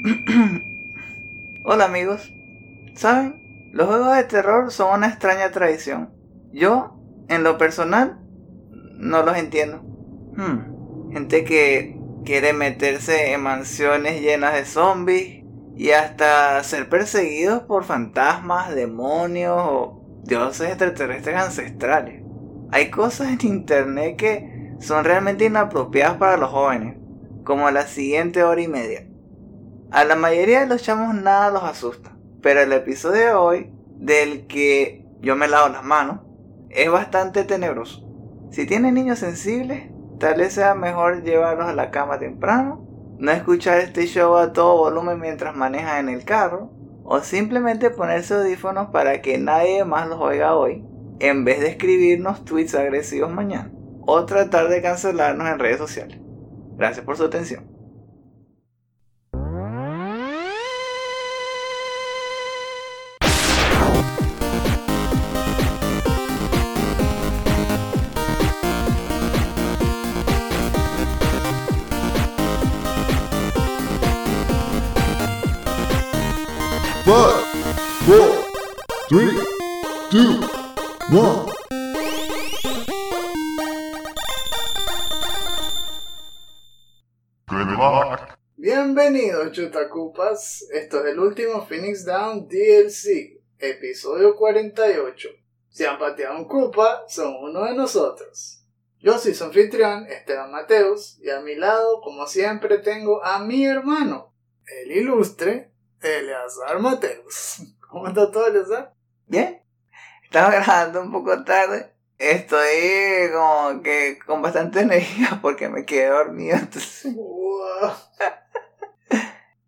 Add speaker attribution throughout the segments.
Speaker 1: Hola amigos. ¿Saben? Los juegos de terror son una extraña tradición. Yo, en lo personal, no los entiendo. Hmm, Gente que quiere meterse en mansiones llenas de zombies y hasta ser perseguidos por fantasmas, demonios o dioses extraterrestres ancestrales. Hay cosas en internet que son realmente inapropiadas para los jóvenes, como la siguiente hora y media. A la mayoría de los chamos nada los asusta, pero el episodio de hoy, del que yo me lavo las manos, es bastante tenebroso. Si tienen niños sensibles, tal vez sea mejor llevarlos a la cama temprano, no escuchar este show a todo volumen mientras manejan en el carro, o simplemente ponerse audífonos para que nadie más los oiga hoy, en vez de escribirnos tweets agresivos mañana, o tratar de cancelarnos en redes sociales. Gracias por su atención.
Speaker 2: Bienvenidos chutacupas, esto es el último Phoenix Down DLC, episodio 48. Si han pateado un cupa, son uno de nosotros. Yo soy su anfitrión, Esteban Mateus, y a mi lado, como siempre, tengo a mi hermano, el ilustre Eleazar Mateus. ¿Cómo está todo, Eleazar?
Speaker 1: Bien, estaba grabando un poco tarde. Estoy como que con bastante energía porque me quedé dormido. Entonces,
Speaker 2: Wow.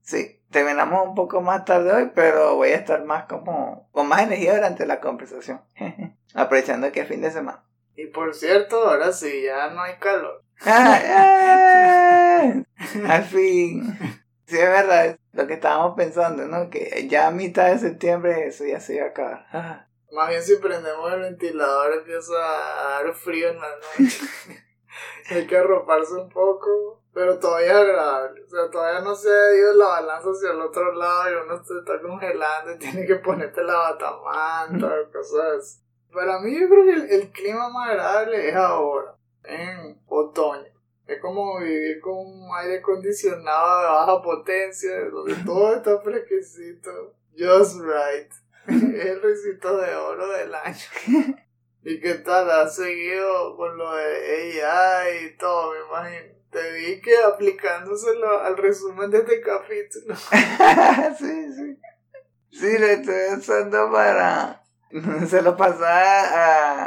Speaker 1: Sí, terminamos un poco más tarde hoy, pero voy a estar más como con más energía durante la conversación. Aprovechando que es fin de semana.
Speaker 2: Y por cierto, ahora sí, ya no hay calor.
Speaker 1: ¡Ay, ay! Al fin. Sí, es verdad, es lo que estábamos pensando, ¿no? Que ya a mitad de septiembre eso ya se iba a acabar. Ah.
Speaker 2: Más bien si prendemos el ventilador empieza a dar frío en la noche. Hay que arroparse un poco, pero todavía es agradable. O sea, todavía no se ha ido la balanza hacia el otro lado y uno se está congelando y tiene que ponerte la batamanta o cosas así. Para mí yo creo que el, el clima más agradable es ahora, en otoño. Es como vivir con un aire acondicionado de baja potencia, donde todo está fresquecito. Just right. Es el recito de oro del año. ¿Y qué tal? ¿Has seguido con lo de AI y todo? Me imagino. Te vi que aplicándoselo al resumen de este capítulo.
Speaker 1: sí, sí. Sí, lo estoy usando para... Se lo pasaba a,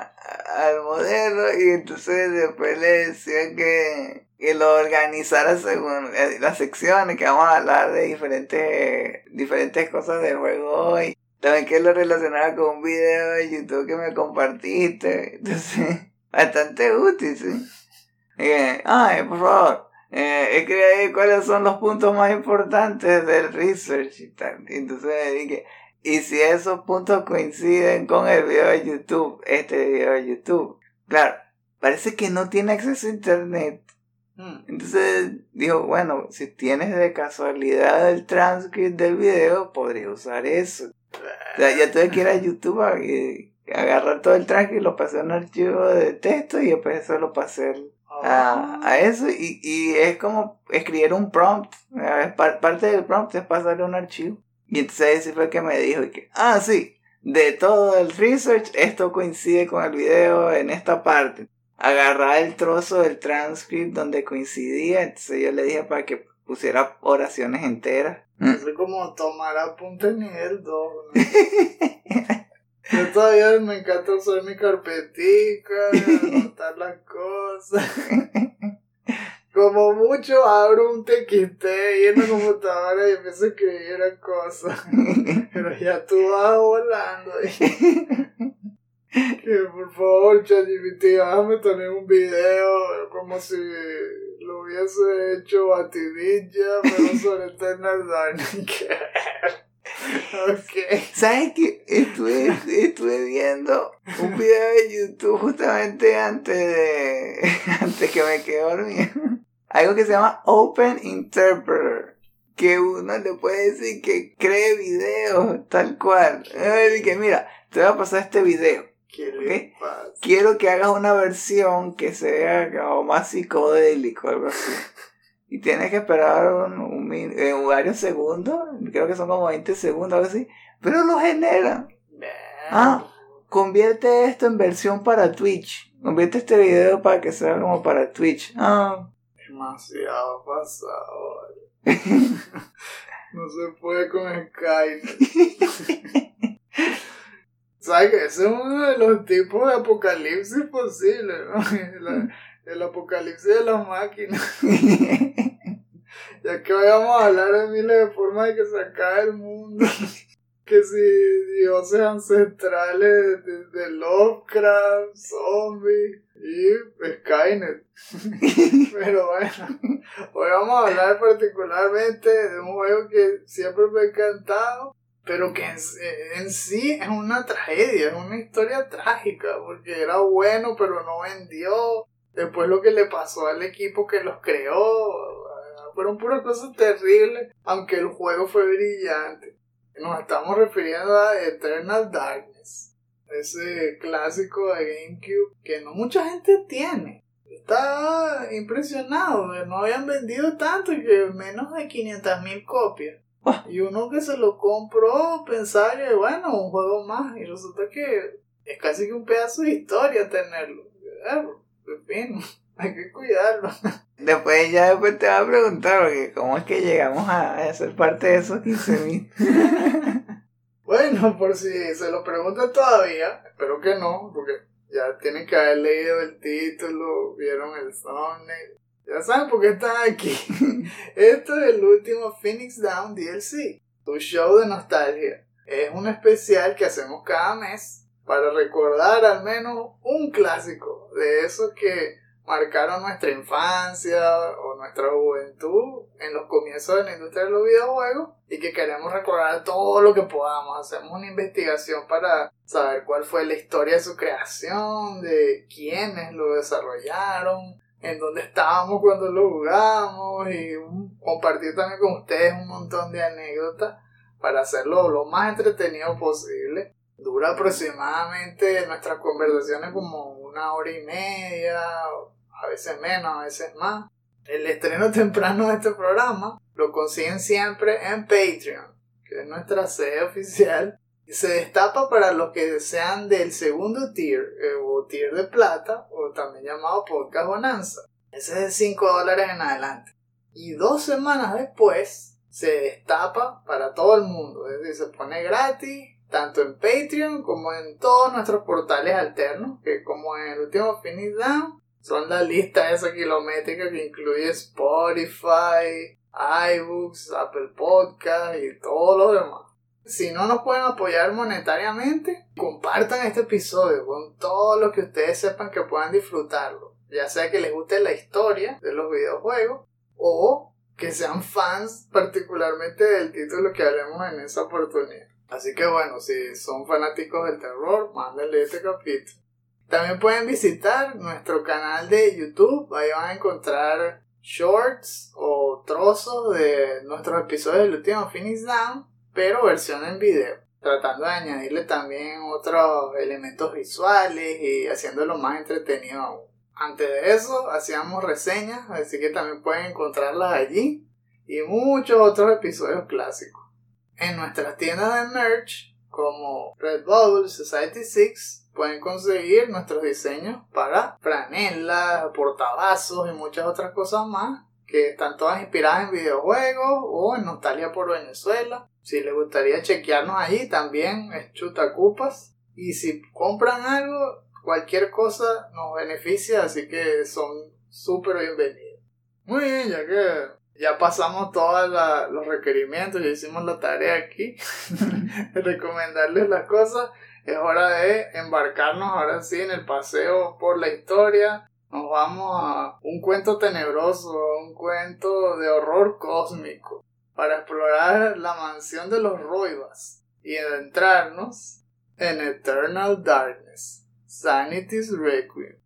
Speaker 1: al modelo y entonces después le decía que, que lo organizara según eh, las secciones, que vamos a hablar de diferentes, diferentes cosas del juego hoy. También que lo relacionara con un video de YouTube que me compartiste. Entonces, bastante útil, sí. Que, ay, por favor, eh, escribe ahí cuáles son los puntos más importantes del research y tal. Entonces dije, y si esos puntos coinciden con el video de YouTube, este video de YouTube. Claro, parece que no tiene acceso a internet.
Speaker 2: Hmm.
Speaker 1: Entonces dijo, bueno, si tienes de casualidad el transcript del video, podría usar eso. O sea, ya tuve que ir a YouTube a y agarrar todo el transcript, lo pasé a un archivo de texto y después eso lo pasé a, a eso y, y es como escribir un prompt. Par- parte del prompt es pasarle un archivo. Y entonces ese fue el que me dijo que, ah, sí, de todo el research, esto coincide con el video en esta parte. Agarrar el trozo del transcript donde coincidía, entonces yo le dije para que pusiera oraciones enteras.
Speaker 2: Es como tomar apuntes nivel 2. ¿no? Yo todavía me encanta usar mi carpetica, anotar las cosas. Como mucho abro un TXT y en la computadora y empiezo a escribir las cosas. Pero ya tú vas volando. Que por favor, ChatGPT, déjame tener un video como si lo hubiese hecho Batidilla, pero sobre Eternal Darkness.
Speaker 1: ¿Sabes qué? Estuve, estuve viendo un video de YouTube justamente antes de antes que me quedé dormido. Algo que se llama Open Interpreter. que uno le puede decir que cree videos tal cual. Y que mira, te voy a pasar este video.
Speaker 2: ¿Qué le
Speaker 1: ¿Ok?
Speaker 2: pasa?
Speaker 1: Quiero que hagas una versión que sea como más psicodélico, algo así. Y tienes que esperar un, un min- eh, varios segundos, creo que son como 20 segundos, algo así. Pero lo generan. Ah. Convierte esto en versión para Twitch. Convierte este video para que sea como para Twitch. Ah,
Speaker 2: Demasiado pasado. no se puede con Skynet. ¿Sabes que ese es uno de los tipos de apocalipsis posibles, ¿no? El, apocalipsis de las máquinas. Ya que hoy vamos a hablar de miles de formas de que se acabe el mundo. Que si dioses ancestrales de, Lovecraft, zombies y Skynet. Pero bueno, hoy vamos a hablar particularmente de un juego que siempre me ha encantado, pero que en sí es una tragedia, es una historia trágica, porque era bueno pero no vendió. Después lo que le pasó al equipo que los creó, fueron puras cosas terribles, aunque el juego fue brillante. Nos estamos refiriendo a Eternal Darkness, ese clásico de GameCube que no mucha gente tiene. Estaba impresionado, no habían vendido tanto y que menos de 500.000 copias. Y uno que se lo compró pensaba que, bueno, un juego más. Y resulta que es casi que un pedazo de historia tenerlo. Eh, En fin, hay que cuidarlo.
Speaker 1: Después ya después te va a preguntar, porque ¿cómo es que llegamos a ser parte de esos 15.000?
Speaker 2: Bueno, por si se lo preguntan todavía, espero que no, porque ya tienen que haber leído el título, vieron el thumbnail. Ya saben por qué están aquí. Esto es el último Phoenix Down DLC, tu show de nostalgia. Es un especial que hacemos cada mes para recordar al menos un clásico de esos que marcaron nuestra infancia o nuestra juventud en los comienzos de la industria de los videojuegos y que queremos recordar todo lo que podamos. Hacemos una investigación para saber cuál fue la historia de su creación, de quiénes lo desarrollaron, en dónde estábamos cuando lo jugamos y compartir también con ustedes un montón de anécdotas para hacerlo lo más entretenido posible. Dura aproximadamente nuestras conversaciones como una hora y media, a veces menos, a veces más. El estreno temprano de este programa lo consiguen siempre en Patreon, que es nuestra sede oficial. Y se destapa para los que sean del segundo tier, eh, o tier de plata, o también llamado Podcast Bonanza. Ese es de 5 dólares en adelante. Y dos semanas después se destapa para todo el mundo, es decir, se pone gratis tanto en Patreon como en todos nuestros portales alternos, que como en el último Finish Down, son la lista esa kilométrica que incluye Spotify, iBooks, Apple Podcast y todo lo demás. Si no nos pueden apoyar monetariamente, compartan este episodio con todos los que ustedes sepan que puedan disfrutarlo. Ya sea que les guste la historia de los videojuegos o que sean fans particularmente del título que hablemos en esa oportunidad. Así que bueno, si son fanáticos del terror, mándenle este capítulo. También pueden visitar nuestro canal de YouTube, ahí van a encontrar shorts o trozos de nuestros episodios del último Finish Down, pero versión en video, tratando de añadirle también otros elementos visuales y haciéndolo más entretenido aún. Antes de eso, hacíamos reseñas, así que también pueden encontrarlas allí y muchos otros episodios clásicos. En nuestras tiendas de merch, como Redbubble, Society 6, pueden conseguir nuestros diseños para franelas, portavasos y muchas otras cosas más que están todas inspiradas en videojuegos o en Nostalgia por Venezuela. Si les gustaría chequearnos allí, también es Chutacupas. Y si compran algo, cualquier cosa nos beneficia, así que son súper bienvenidos. Muy bien, ya que ya pasamos todos los requerimientos, ya hicimos la tarea aquí, recomendarles las cosas. Es hora de embarcarnos ahora sí en el paseo por la historia. Nos vamos a un cuento tenebroso, un cuento de horror cósmico, para explorar la mansión de los Roivas y adentrarnos en Eternal Darkness, Sanity's Requiem.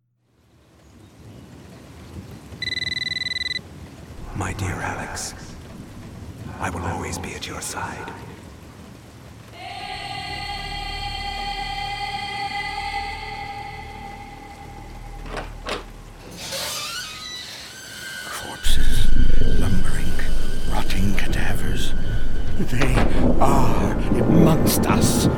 Speaker 3: My dear Alex, I will always be at your side.
Speaker 4: Corpses, lumbering, rotting cadavers. They are amongst us.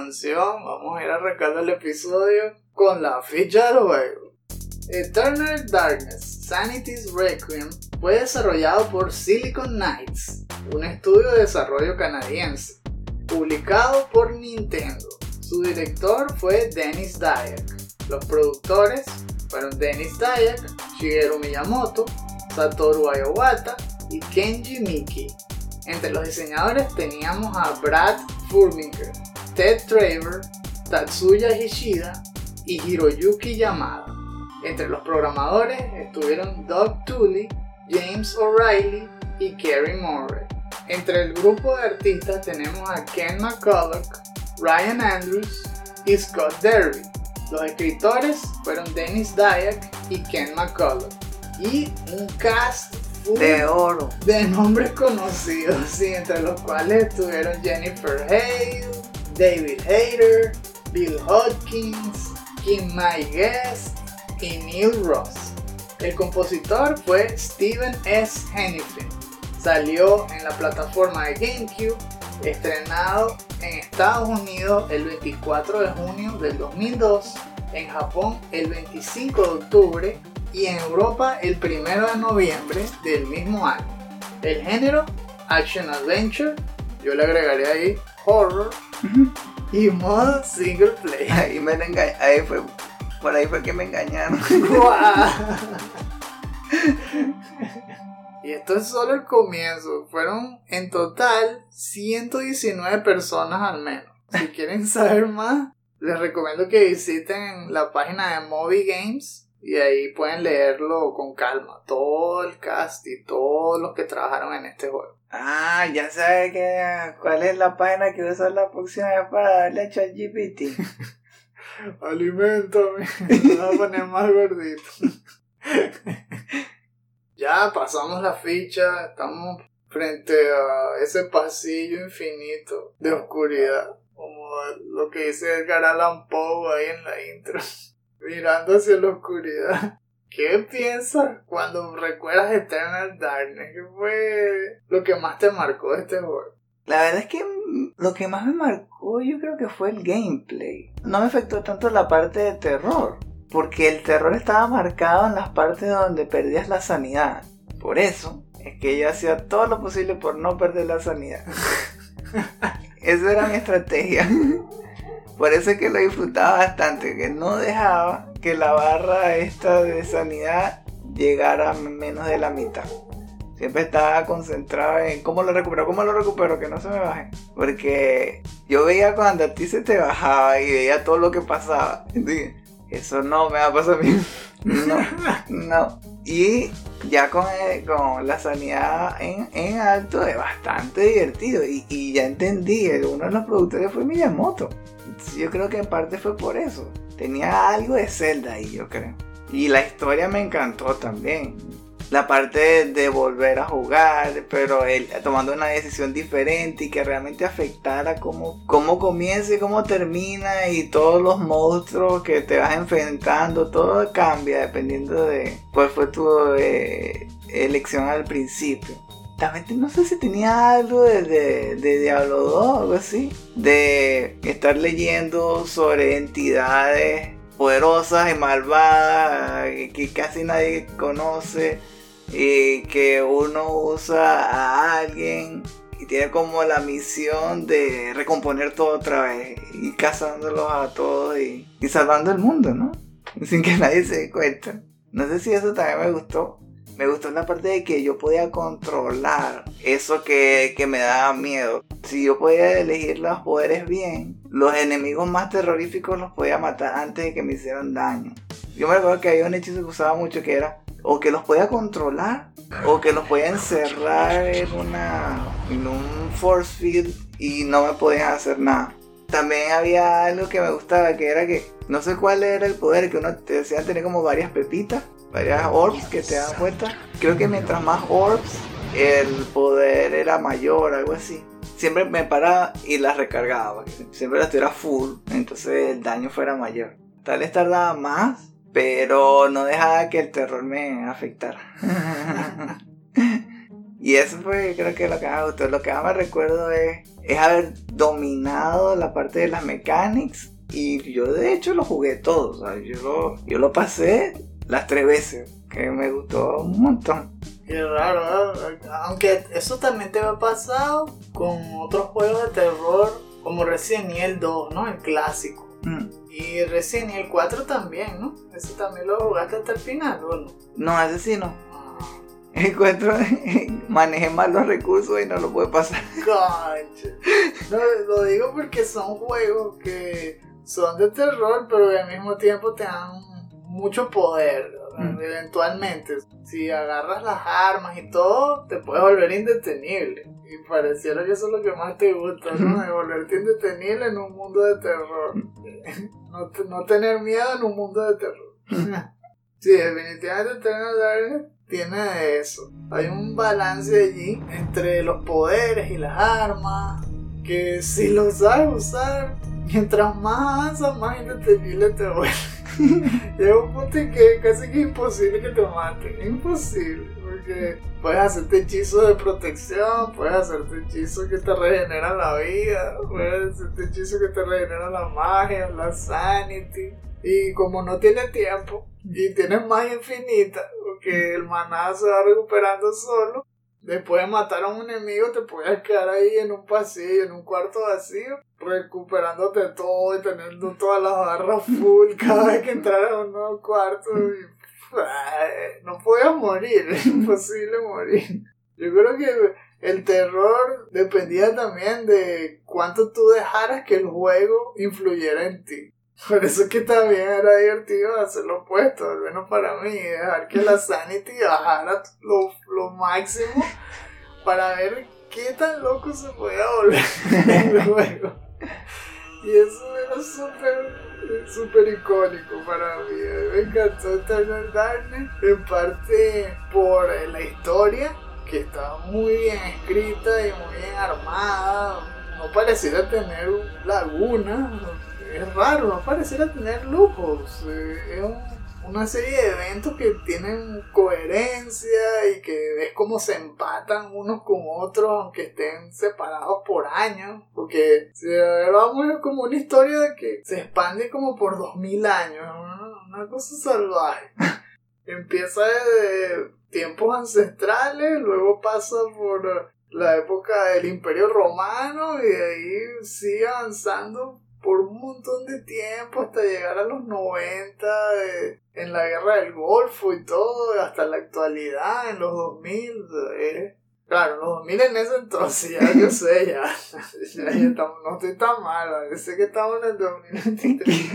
Speaker 2: Vamos a ir arrancando el episodio con la ficha del juego. Eternal Darkness Sanity's Requiem fue desarrollado por Silicon Knights, un estudio de desarrollo canadiense, publicado por Nintendo. Su director fue Dennis Dyack. Los productores fueron Dennis Dyack, Shigeru Miyamoto, Satoru Iwata y Kenji Miki. Entre los diseñadores teníamos a Brad Furminger, Ted Traver, Tatsuya Hishida y Hiroyuki Yamada. Entre los programadores estuvieron Doug Tooley, James O'Reilly y Kerry Murray. Entre el grupo de artistas tenemos a Ken McCulloch, Ryan Andrews y Scott Derby. Los escritores fueron Dennis Dyack y Ken McCulloch. Y un cast
Speaker 1: De oro.
Speaker 2: de nombres conocidos, entre los cuales estuvieron Jennifer Hale, David Hayter, Bill Hodgkins, Kim My Guest y Neil Ross. El compositor fue Steven S. Hennifin. Salió en la plataforma de GameCube, estrenado en Estados Unidos el 24 de junio del 2002, en Japón el 25 de octubre y en Europa el 1 de noviembre del mismo año. El género, Action Adventure, yo le agregaré ahí Horror y modo Single Player.
Speaker 1: Ahí me ahí fue, por ahí fue que me engañaron.
Speaker 2: Y esto es solo el comienzo. Fueron en total 119 personas al menos. Si quieren saber más, les recomiendo que visiten la página de Moby Games y ahí pueden leerlo con calma. Todo el cast y todos los que trabajaron en este juego.
Speaker 1: Ah, ya sabe que cuál es la página que usa la próxima vez para darle a ChatGPT.
Speaker 2: Alimentame. Me voy a poner más gordito. ya pasamos la ficha. Estamos frente a ese pasillo infinito de oscuridad. Como lo que dice Edgar Allan Poe ahí en la intro. Mirando hacia la oscuridad. ¿Qué piensas cuando recuerdas Eternal Darkness? ¿Qué fue lo que más te marcó de este juego?
Speaker 1: La verdad es que lo que más me marcó yo creo que fue el gameplay. No me afectó tanto la parte de terror, porque el terror estaba marcado en las partes donde perdías la sanidad. Por eso es que yo hacía todo lo posible por no perder la sanidad. Esa era mi estrategia. Por eso es que lo disfrutaba bastante, que no dejaba que la barra esta de sanidad llegara a menos de la mitad. Siempre estaba concentrado en cómo lo recupero, cómo lo recupero, que no se me baje. Porque yo veía cuando a ti se te bajaba y veía todo lo que pasaba. Dije, eso no me va a pasar a mí. No, no. Y ya con, el- con la sanidad en, en alto es bastante divertido. Y, y ya entendí, uno de los productores fue Miyamoto. Yo creo que en parte fue por eso. Tenía algo de Zelda ahí, yo creo. Y la historia me encantó también. la parte de, volver a jugar, pero él tomando una decisión diferente y que realmente afectara cómo, cómo comienza y cómo termina y todos los monstruos que te vas enfrentando, todo cambia dependiendo de cuál fue tu eh, elección al principio. También no sé si tenía algo de, de, Diablo 2 o algo así. De estar leyendo sobre entidades poderosas y malvadas eh, que casi nadie conoce y que uno usa a alguien y tiene como la misión de recomponer todo otra vez y cazándolos a todos y, y salvando el mundo, ¿no? Sin que nadie se dé cuenta. No sé si eso también me gustó. Me gustó la parte de que yo podía controlar eso que, que me daba miedo. Si yo podía elegir los poderes bien, los enemigos más terroríficos los podía matar antes de que me hicieran daño. Yo me recuerdo que había un hechizo que usaba mucho que era o que los podía controlar o que los podía encerrar en una en un force field y no me podían hacer nada. También había algo que me gustaba que era que no sé cuál era el poder que uno te decía tener como varias pepitas, varias orbs que te dan vuelta. Creo que mientras más orbs el poder era mayor, algo así. Siempre me paraba y las recargaba, siempre las tuviera full, entonces el daño fuera mayor. Tal vez tardaba más, pero no dejaba que el terror me afectara. y eso fue creo que lo que más me gustó. Lo que más me recuerdo es, es haber dominado la parte de las mechanics. Y yo de hecho lo jugué todo. o sea, yo, lo, yo lo pasé las tres veces. Que me gustó un montón.
Speaker 2: Qué raro, aunque eso también te ha pasado con otros juegos de terror como Resident Evil 2, ¿no? El clásico.
Speaker 1: Mm.
Speaker 2: Y Resident Evil 4 también, ¿no? Ese también lo jugaste hasta el final, ¿o no?
Speaker 1: No, ese sí no.
Speaker 2: Ah,
Speaker 1: Encuentro, manejé mal los recursos y no lo puedo pasar.
Speaker 2: Concha. No, lo digo porque son juegos que son de terror, pero que al mismo tiempo te dan mucho poder.
Speaker 1: Mm.
Speaker 2: Eventualmente, si agarras las armas y todo, te puedes volver indetenible. Y pareciera que eso es lo que más te gusta, ¿no? De volverte indetenible en un mundo de terror. No, no tener miedo en un mundo de terror. Sí, definitivamente Eternal tiene eso. Hay un balance allí entre los poderes y las armas. Que si lo sabes usar, mientras más avanzas, más indetenible te vuelves. Llega un punto que casi que es imposible que te maten. Imposible. Porque puedes hacerte hechizos de protección, puedes hacerte hechizos que te regeneran la vida, puedes hacerte hechizos que te regeneran la magia, la sanity. Y como no tienes tiempo y tienes magia infinita, porque el maná se va recuperando solo, después de matar a un enemigo te puedes quedar ahí en un pasillo, en un cuarto vacío, recuperándote todo y teniendo todas las barras full cada vez que entraras a un nuevo cuarto. Y, no podías morir, es imposible morir. Yo creo que el terror dependía también de cuánto tú dejaras que el juego influyera en ti. Por eso es que también era divertido hacer lo opuesto, al menos para mí, dejar que la sanity bajara lo, lo máximo para ver qué tan loco se podía volver el juego. Y eso era súper, súper icónico para mí. Me encantó Eternal Darkness, en parte por la historia, que estaba muy bien escrita y muy bien armada. No pareciera tener lagunas, es raro, no pareciera tener lujos. eh, Es un- una serie de eventos que tienen coherencia y que ves cómo se empatan unos con otros, aunque estén separados por años. Porque si vamos es como una historia de que se expande como por dos mil años, una cosa salvaje. Empieza desde tiempos ancestrales, luego pasa por la época del Imperio Romano y de ahí sigue avanzando por un montón de tiempo hasta llegar a los 90 de- en la guerra del Golfo y todo, hasta la actualidad, en los 2000. eh. Claro, los 2000 en ese entonces, ya yo sé, ya, ya, estamos- no estoy tan mal, sé que estamos en el 2023.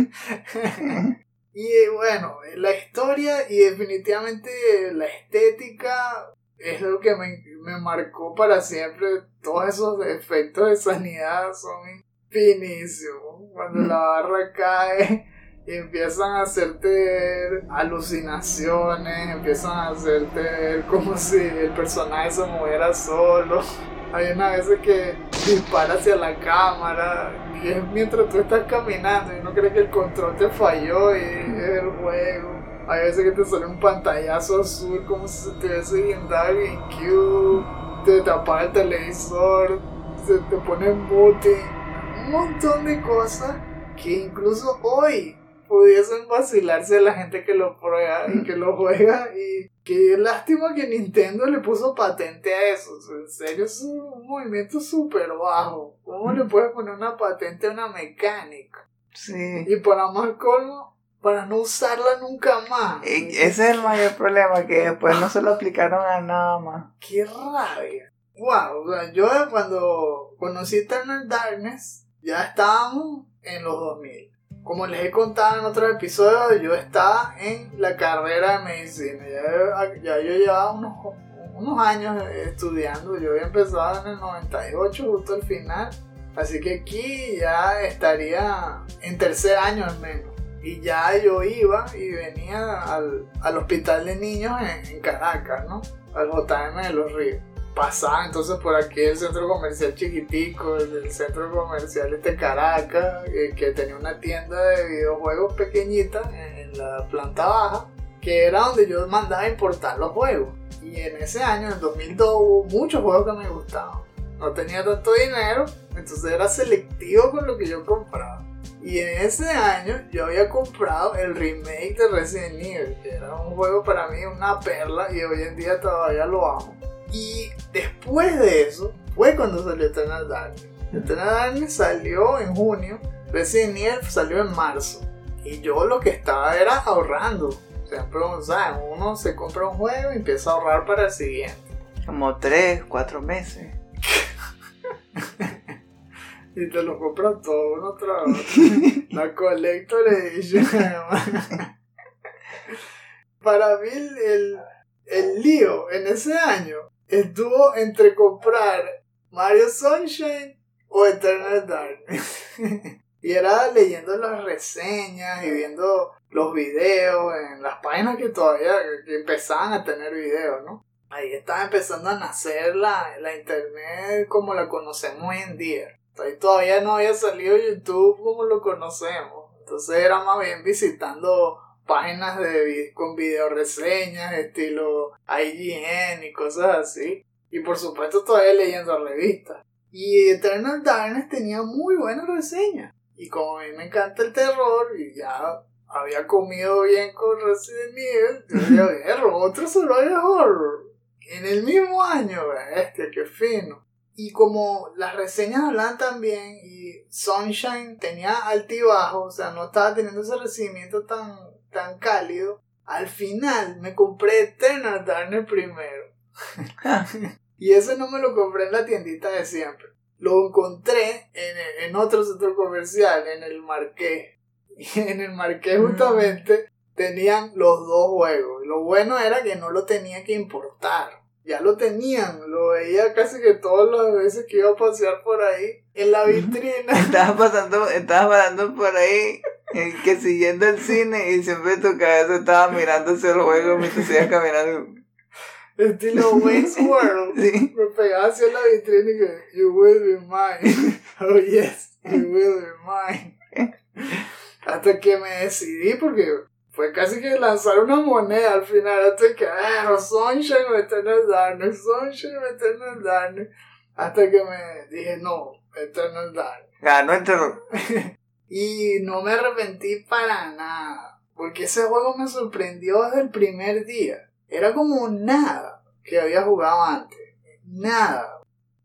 Speaker 2: y eh, bueno, la historia y definitivamente la estética es lo que me, me marcó para siempre. Todos esos efectos de sanidad son finísimos. Cuando la barra cae y empiezan a hacerte alucinaciones, empiezan a hacerte como si el personaje se moviera solo. Hay una vez que dispara hacia la cámara y es mientras tú estás caminando y uno cree que el control te falló y es el juego. Hay veces que te sale un pantallazo azul como si se te hubiese guindado el GameCube, te, te apaga el televisor, se te pone en booting, un montón de cosas que incluso hoy pudiesen vacilarse a la gente que lo prueba y que lo juega y qué lástima que Nintendo le puso patente a eso. En serio, es un movimiento súper bajo. ¿Cómo le puedes poner una patente a una mecánica?
Speaker 1: Sí.
Speaker 2: Y para más colmo, para no usarla nunca más.
Speaker 1: Ese es el mayor problema, que después no se lo aplicaron a nada más.
Speaker 2: ¡Qué rabia! Wow, o sea, yo cuando conocí Eternal Darkness, ya estábamos en los 2000. Como les he contado en otros episodios, yo estaba en la carrera de medicina. Ya, ya yo llevaba unos, unos años estudiando. Yo había empezado en el 98, justo al final. Así que aquí ya estaría en tercer año al menos. Y ya yo iba y venía al, al hospital de niños en, Caracas, ¿no? Al JM de los Ríos pasaba entonces por aquí el centro comercial chiquitico, el, centro comercial este Caracas, eh, que tenía una tienda de videojuegos pequeñita en, la planta baja, que era donde yo mandaba importar los juegos. Y en ese año, en 2002, hubo muchos juegos que me gustaban. No tenía tanto dinero, entonces era selectivo con lo que yo compraba. Y en ese año yo había comprado el remake de Resident Evil, que era un juego para mí una perla y hoy en día todavía lo amo. Y después de eso fue cuando salió Eternal Darkness. Eternal Darkness salió en junio, Resident Evil salió en marzo. Y yo lo que estaba era ahorrando. Siempre, ¿sabes? Uno se compra un juego y empieza a ahorrar para el siguiente.
Speaker 1: Como tres, cuatro meses.
Speaker 2: Y te lo compras todo uno tras otro. La Collector Edition. Para mí, el, el lío en ese año estuvo entre comprar Mario Sunshine o Eternal Darkness. y era leyendo las reseñas y viendo los videos en las páginas que todavía que empezaban a tener videos, ¿no? Ahí estaba empezando a nacer la, la internet como la conocemos hoy en día. Ahí todavía no había salido YouTube como lo conocemos. Entonces era más bien visitando páginas de con video reseñas estilo IGN y cosas así. Y por supuesto todavía leyendo revistas. Y Eternal Darkness tenía muy buenas reseñas. Y como a mí me encanta el terror y ya había comido bien con Resident Evil, yo dije, "A ver, otro survival horror. En el mismo año, bestia, qué fino. Y como las reseñas hablaban tan bien y Sunshine tenía altibajo, o sea, no estaba teniendo ese recibimiento tan, tan cálido, al final me compré Eternal Darkness primero. y ese no me lo compré en la tiendita de siempre. Lo encontré en, en otro centro comercial, en el Marqués. Y en el Marqués justamente tenían los dos juegos. Lo bueno era que no lo tenía que importar. Ya lo tenían, lo veía casi que todas las veces que iba a pasear por ahí en la vitrina.
Speaker 1: Estabas pasando, estabas pasando por ahí, eh, que siguiendo el cine y siempre tu cabeza estaba mirando hacia el juego mientras ibas caminando.
Speaker 2: Estilo Wayne's World.
Speaker 1: Sí.
Speaker 2: Me pegaba hacia la vitrina y que, You will be mine. Oh yes, you will be mine. Hasta que me decidí porque fue casi que lanzar una moneda al final. Hasta que, ah, Sunshine o Eternal Darkness, Sunshine o Eternal Darkness. Hasta que me dije, no, Eternal Darkness.
Speaker 1: Ganó el terror.
Speaker 2: Y no me arrepentí para nada. Porque ese juego me sorprendió desde el primer día. Era como nada que había jugado antes. Nada.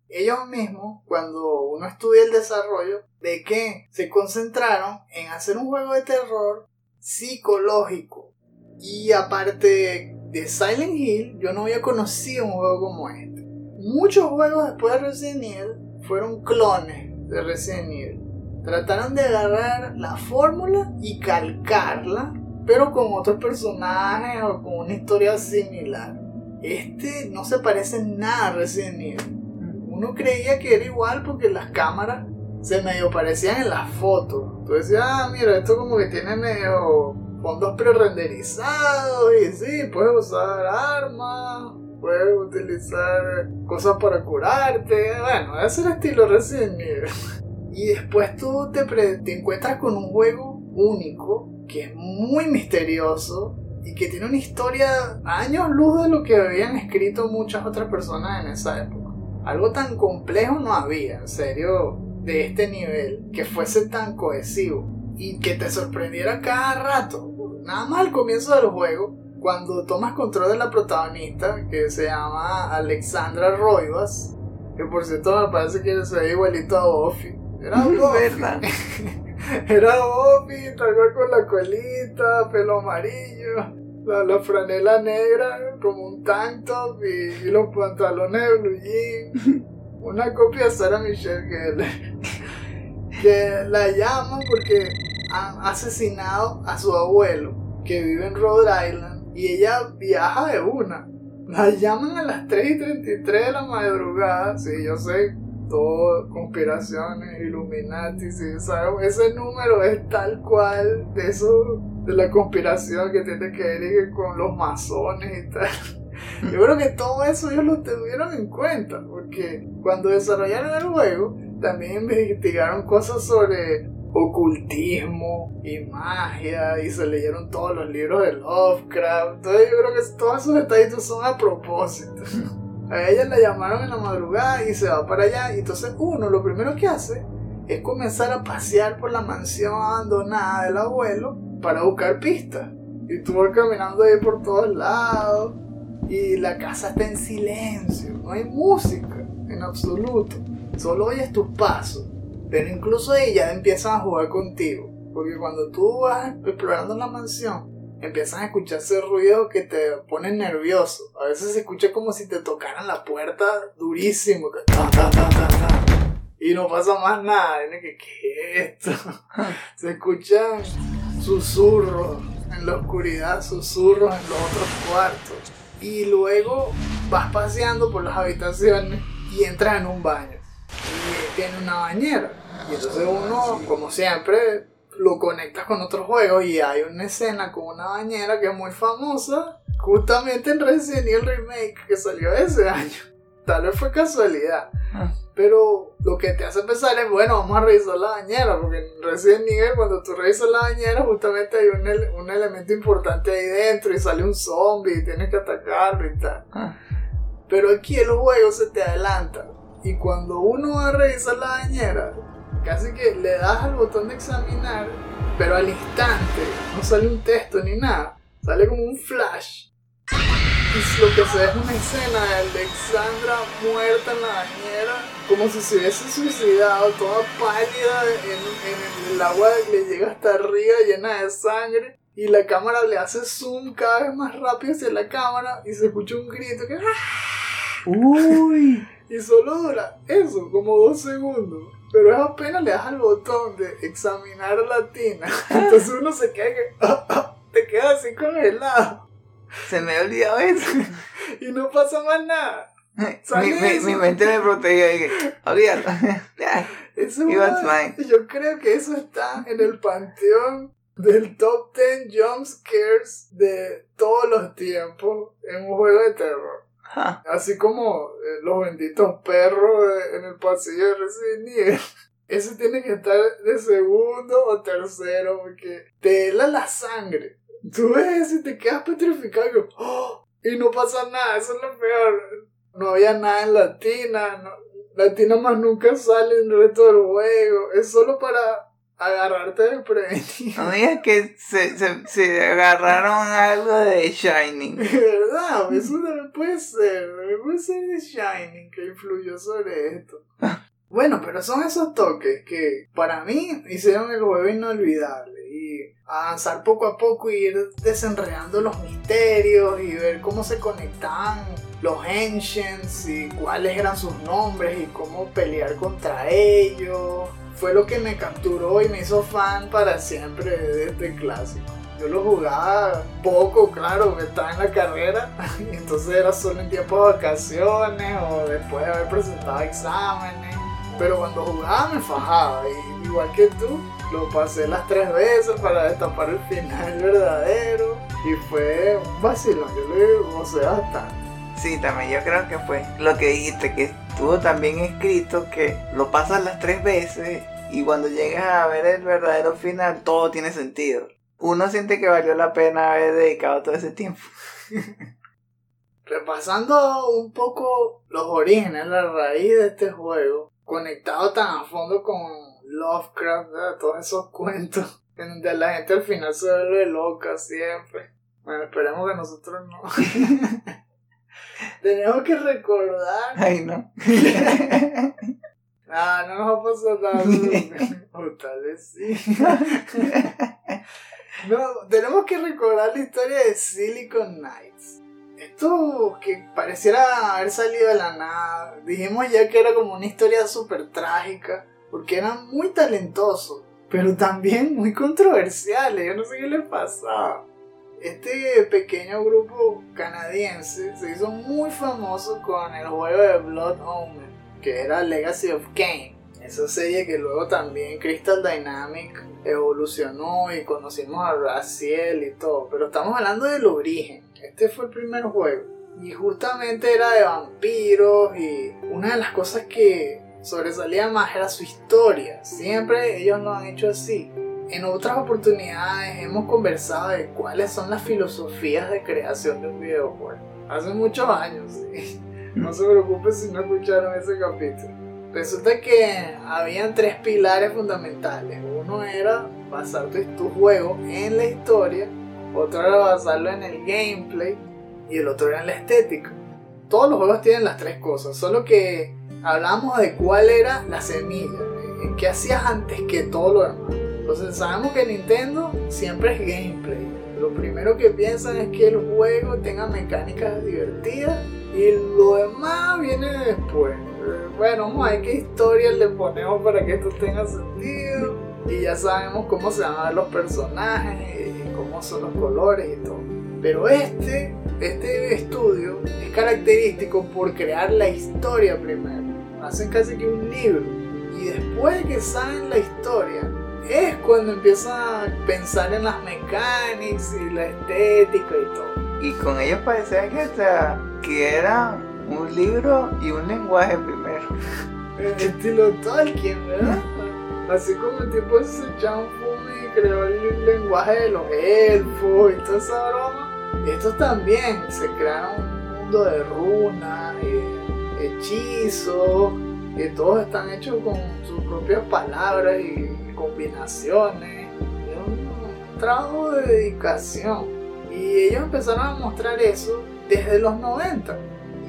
Speaker 2: Ellos mismos, cuando uno estudia el desarrollo, de que se concentraron en hacer un juego de terror psicológico. Y aparte de Silent Hill, yo no había conocido un juego como este. Muchos juegos después de Resident Evil fueron clones de Resident Evil. Trataron de agarrar la fórmula y calcarla, pero con otros personajes o con una historia similar. Este no se parece en nada a Resident Evil. Uno creía que era igual porque las cámaras se medio parecían en las fotos. Tú decías, ah, mira, esto como que tiene medio fondos pre-renderizados y sí, puedes usar armas, puedes utilizar cosas para curarte. Bueno, ese es el estilo Resident Evil. Y después tú te, te encuentras con un juego único que es muy misterioso y que tiene una historia años luz de lo que habían escrito muchas otras personas en esa época. Algo tan complejo no había, en serio, de este nivel, que fuese tan cohesivo y que te sorprendiera cada rato. Nada más al comienzo del juego, cuando tomas control de la protagonista, que se llama Alexandra Roivas, que por cierto me parece que se ve igualito a Buffy. Era.
Speaker 1: ¿Verdad?
Speaker 2: Era Buffy, tal con la colita, pelo amarillo, la, la franela negra, como un tank top y, y los pantalones de blue jean. Una copia de Sarah Michelle Gellar. Que la llaman porque han asesinado a su abuelo, que vive en Rhode Island, y ella viaja de una. La llaman a las 3 y 33 de la madrugada, sí, yo sé, todo conspiraciones, Illuminati, sí, ¿sabes? Ese número es tal cual de eso, de la conspiración que tiene que ver con los masones y tal. Yo creo que todo eso ellos lo tuvieron en cuenta, porque cuando desarrollaron el juego, también investigaron cosas sobre ocultismo y magia y se leyeron todos los libros de Lovecraft. Entonces yo creo que todos esos detallitos son a propósito. A ella la llamaron en la madrugada y se va para allá. Y entonces uno lo primero que hace es comenzar a pasear por la mansión abandonada del abuelo para buscar pistas. Y tú vas caminando ahí por todos lados. Y la casa está en silencio. No hay música en absoluto. Solo oyes tus pasos. Pero incluso ellas empiezan a jugar contigo. Porque cuando tú vas explorando la mansión, empiezan a escucharse ruidos que te ponen nervioso. A veces se escucha como si te tocaran la puerta durísimo. ta. Y no pasa más nada. ¿qué es esto? Se escuchan susurros en la oscuridad, susurros en los otros cuartos. Y luego vas paseando por las habitaciones y entras en un baño. Y tiene una bañera. Y entonces uno, como siempre, lo conectas con otros juegos y hay una escena con una bañera que es muy famosa, justamente en Resident Evil Remake que salió ese año. Tal vez fue casualidad.
Speaker 1: Ah.
Speaker 2: Pero lo que te hace pensar es, bueno, vamos a revisar la bañera, porque en Resident Evil cuando tú revisas la bañera justamente hay un, ele- un elemento importante ahí dentro y sale un zombie y tienes que atacarlo y tal.
Speaker 1: Ah.
Speaker 2: Pero aquí el juego se te adelanta. Y cuando uno va a revisar la bañera, casi que le das al botón de examinar, pero al instante no sale un texto ni nada. Sale como un flash. Y lo que se ve es una escena de Alexandra muerta en la bañera, como si se hubiese suicidado, toda pálida, en, en el agua le llega hasta arriba llena de sangre. Y la cámara le hace zoom cada vez más rápido hacia la cámara y se escucha un grito que
Speaker 1: Uy.
Speaker 2: y solo dura eso, como dos segundos. Pero es apenas le das al botón de examinar la tina. Entonces uno se queda que. te queda así congelado.
Speaker 1: Se me ha olvidado eso.
Speaker 2: Y no pasa más nada.
Speaker 1: mi,
Speaker 2: ¿Sale
Speaker 1: mi, mente me protegía y que, olvídalo.
Speaker 2: Eso. Yo creo que eso está en el panteón del top 10 jump scares de todos los tiempos en un juego de terror. Así como eh, los benditos perros de- en el pasillo de Resident Evil. Ese tiene que estar de segundo o tercero porque te hela la sangre. Tú ves y te quedas petrificado y, ¡oh! y no pasa nada, eso es lo peor. No había nada en la tina, no- la tina más nunca sale en el resto del juego. Es solo para agarrarte de prevenido.
Speaker 1: No digas que se, se, se agarraron algo de Shining.
Speaker 2: ¿Verdad? Eso también puede ser. también Puede ser de Shining que influyó sobre esto. Bueno, pero son esos toques que para mí hicieron el juego inolvidable. Y avanzar poco a poco y ir desenredando los misterios y ver cómo se conectaban los Ancients y cuáles eran sus nombres y cómo pelear contra ellos. Fue lo que me capturó y me hizo fan para siempre de este clásico. Yo lo jugaba poco, claro, estaba en la carrera, entonces era solo en tiempo de vacaciones o después de haber presentado exámenes. Pero cuando jugaba me fajaba. Y igual que tú, lo pasé las tres veces para destapar el final verdadero. Y fue un vacilón. Yo le gocé bastante.
Speaker 1: Sí, también yo creo que fue lo que dijiste, que estuvo también escrito que lo pasas las tres veces y cuando llegas a ver el verdadero final todo tiene sentido. Uno siente que valió la pena haber dedicado todo ese tiempo.
Speaker 2: Repasando un poco los orígenes, la raíz de este juego, conectado tan a fondo con Lovecraft, ¿verdad? todos esos cuentos, en donde la gente al final se vuelve loca siempre. Bueno, esperemos que nosotros no. Tenemos que recordar.
Speaker 1: Ay, no.
Speaker 2: Ah, no nos va a pasar nada. o tal vez sí. no, tenemos que recordar la historia de Silicon Knights. Esto que pareciera haber salido de la nada. Dijimos ya que era como una historia súper trágica. Porque eran muy talentosos. Pero también muy controversiales. Yo no sé qué les pasaba. Este pequeño grupo canadiense se hizo muy famoso con el juego de Blood Omen, que era Legacy of Kain. Esa serie que luego también Crystal Dynamic evolucionó y conocimos a Raziel y todo. Pero estamos hablando del origen. Este fue el primer juego. Y justamente era de vampiros y una de las cosas que sobresalía más era su historia. Siempre ellos lo han hecho así. En otras oportunidades hemos conversado de cuáles son las filosofías de creación de un videojuego. Hace muchos años, sí. No se preocupen si no escucharon ese capítulo. Resulta que habían tres pilares fundamentales. Uno era basar tu, tu juego en la historia, otro era basarlo en el gameplay y el otro era en la estética. Todos los juegos tienen las tres cosas, solo que hablamos de cuál era la semilla, en qué hacías antes que todo lo demás. Entonces sabemos que Nintendo siempre es gameplay. Lo primero que piensan es que el juego tenga mecánicas divertidas y lo demás viene después. Bueno, vamos a ver qué historia le ponemos para que esto tenga sentido. Y ya sabemos cómo se van a ver los personajes, y cómo son los colores y todo. Pero este, este estudio es característico por crear la historia primero. Hacen casi que un libro. Y después de que saben la historia, es cuando empiezan a pensar en las mecánicas y la estética y todo.
Speaker 1: Y con ellos parecía que, hasta- que era un libro y un lenguaje primero.
Speaker 2: Eh, Estilo Tolkien, ¿verdad? Así como el tipo ese y creó el lenguaje de los elfos y toda esa broma. Estos también se crearon un mundo de runas, y hechizos, y todos están hechos con sus propias palabras y combinaciones. Es un trabajo de dedicación. Y ellos empezaron a mostrar eso desde los 90.